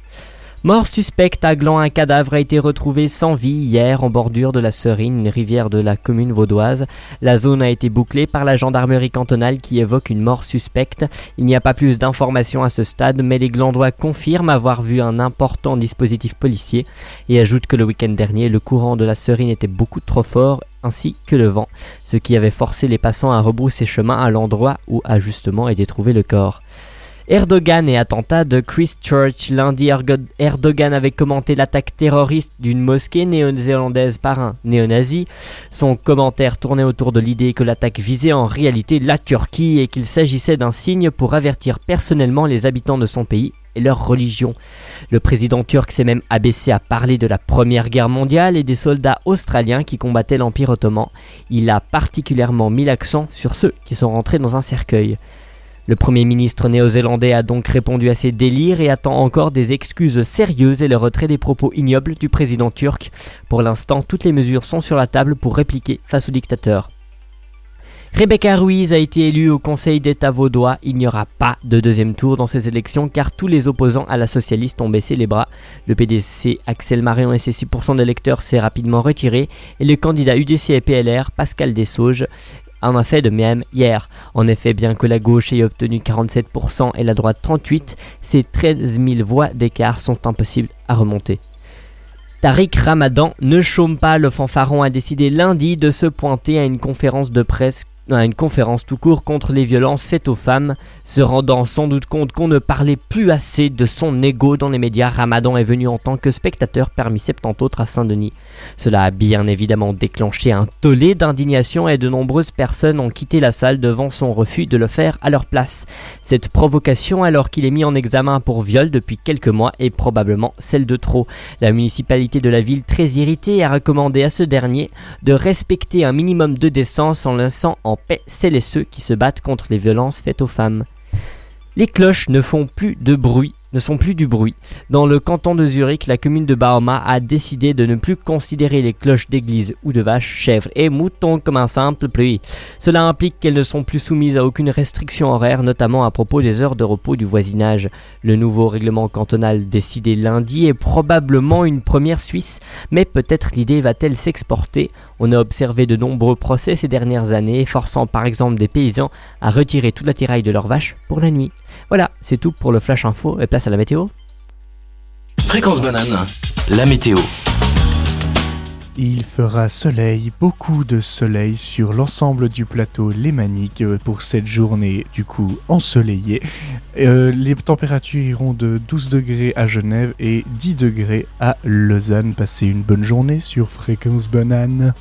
Mort suspecte à Gland, un cadavre a été retrouvé sans vie hier en bordure de la Serine, une rivière de la commune vaudoise. La zone a été bouclée par la gendarmerie cantonale qui évoque une mort suspecte. Il n'y a pas plus d'informations à ce stade, mais les Glandois confirment avoir vu un important dispositif policier et ajoutent que le week-end dernier, le courant de la Serine était beaucoup trop fort ainsi que le vent, ce qui avait forcé les passants à rebrousser chemin à l'endroit où a justement été trouvé le corps. Erdogan et attentat de Christchurch. Lundi, Erdogan avait commenté l'attaque terroriste d'une mosquée néo-zélandaise par un néo-nazi. Son commentaire tournait autour de l'idée que l'attaque visait en réalité la Turquie et qu'il s'agissait d'un signe pour avertir personnellement les habitants de son pays et leur religion. Le président turc s'est même abaissé à parler de la Première Guerre mondiale et des soldats australiens qui combattaient l'Empire ottoman. Il a particulièrement mis l'accent sur ceux qui sont rentrés dans un cercueil. Le Premier ministre néo-zélandais a donc répondu à ces délires et attend encore des excuses sérieuses et le retrait des propos ignobles du président turc. Pour l'instant, toutes les mesures sont sur la table pour répliquer face au dictateur. Rebecca Ruiz a été élue au Conseil d'État vaudois. Il n'y aura pas de deuxième tour dans ces élections car tous les opposants à la socialiste ont baissé les bras. Le PDC Axel Marion et ses 6% d'électeurs s'est rapidement retiré et le candidat UDC et PLR Pascal Dessauges en a fait de même hier. En effet, bien que la gauche ait obtenu 47% et la droite 38%, ces 13 000 voix d'écart sont impossibles à remonter. Tariq Ramadan ne chôme pas, le fanfaron a décidé lundi de se pointer à une conférence de presse à une conférence tout court contre les violences faites aux femmes, se rendant sans doute compte qu'on ne parlait plus assez de son ego dans les médias, Ramadan est venu en tant que spectateur parmi 70 autres à Saint-Denis. Cela a bien évidemment déclenché un tollé d'indignation et de nombreuses personnes ont quitté la salle devant son refus de le faire à leur place. Cette provocation, alors qu'il est mis en examen pour viol depuis quelques mois, est probablement celle de trop. La municipalité de la ville, très irritée, a recommandé à ce dernier de respecter un minimum de décence en laissant en paix celles et ceux qui se battent contre les violences faites aux femmes. Les cloches ne font plus de bruit, ne sont plus du bruit. Dans le canton de Zurich, la commune de Bauma a décidé de ne plus considérer les cloches d'église ou de vaches, chèvres et moutons comme un simple pluie. Cela implique qu'elles ne sont plus soumises à aucune restriction horaire, notamment à propos des heures de repos du voisinage. Le nouveau règlement cantonal décidé lundi est probablement une première suisse, mais peut-être l'idée va-t-elle s'exporter On a observé de nombreux procès ces dernières années, forçant par exemple des paysans à retirer tout l'attirail de leurs vaches pour la nuit. Voilà, c'est tout pour le Flash Info et place à la météo. Fréquence banane, la météo. Il fera soleil, beaucoup de soleil sur l'ensemble du plateau lémanique euh, pour cette journée du coup ensoleillée. Euh, les températures iront de 12 degrés à Genève et 10 degrés à Lausanne. Passez une bonne journée sur Fréquence Banane.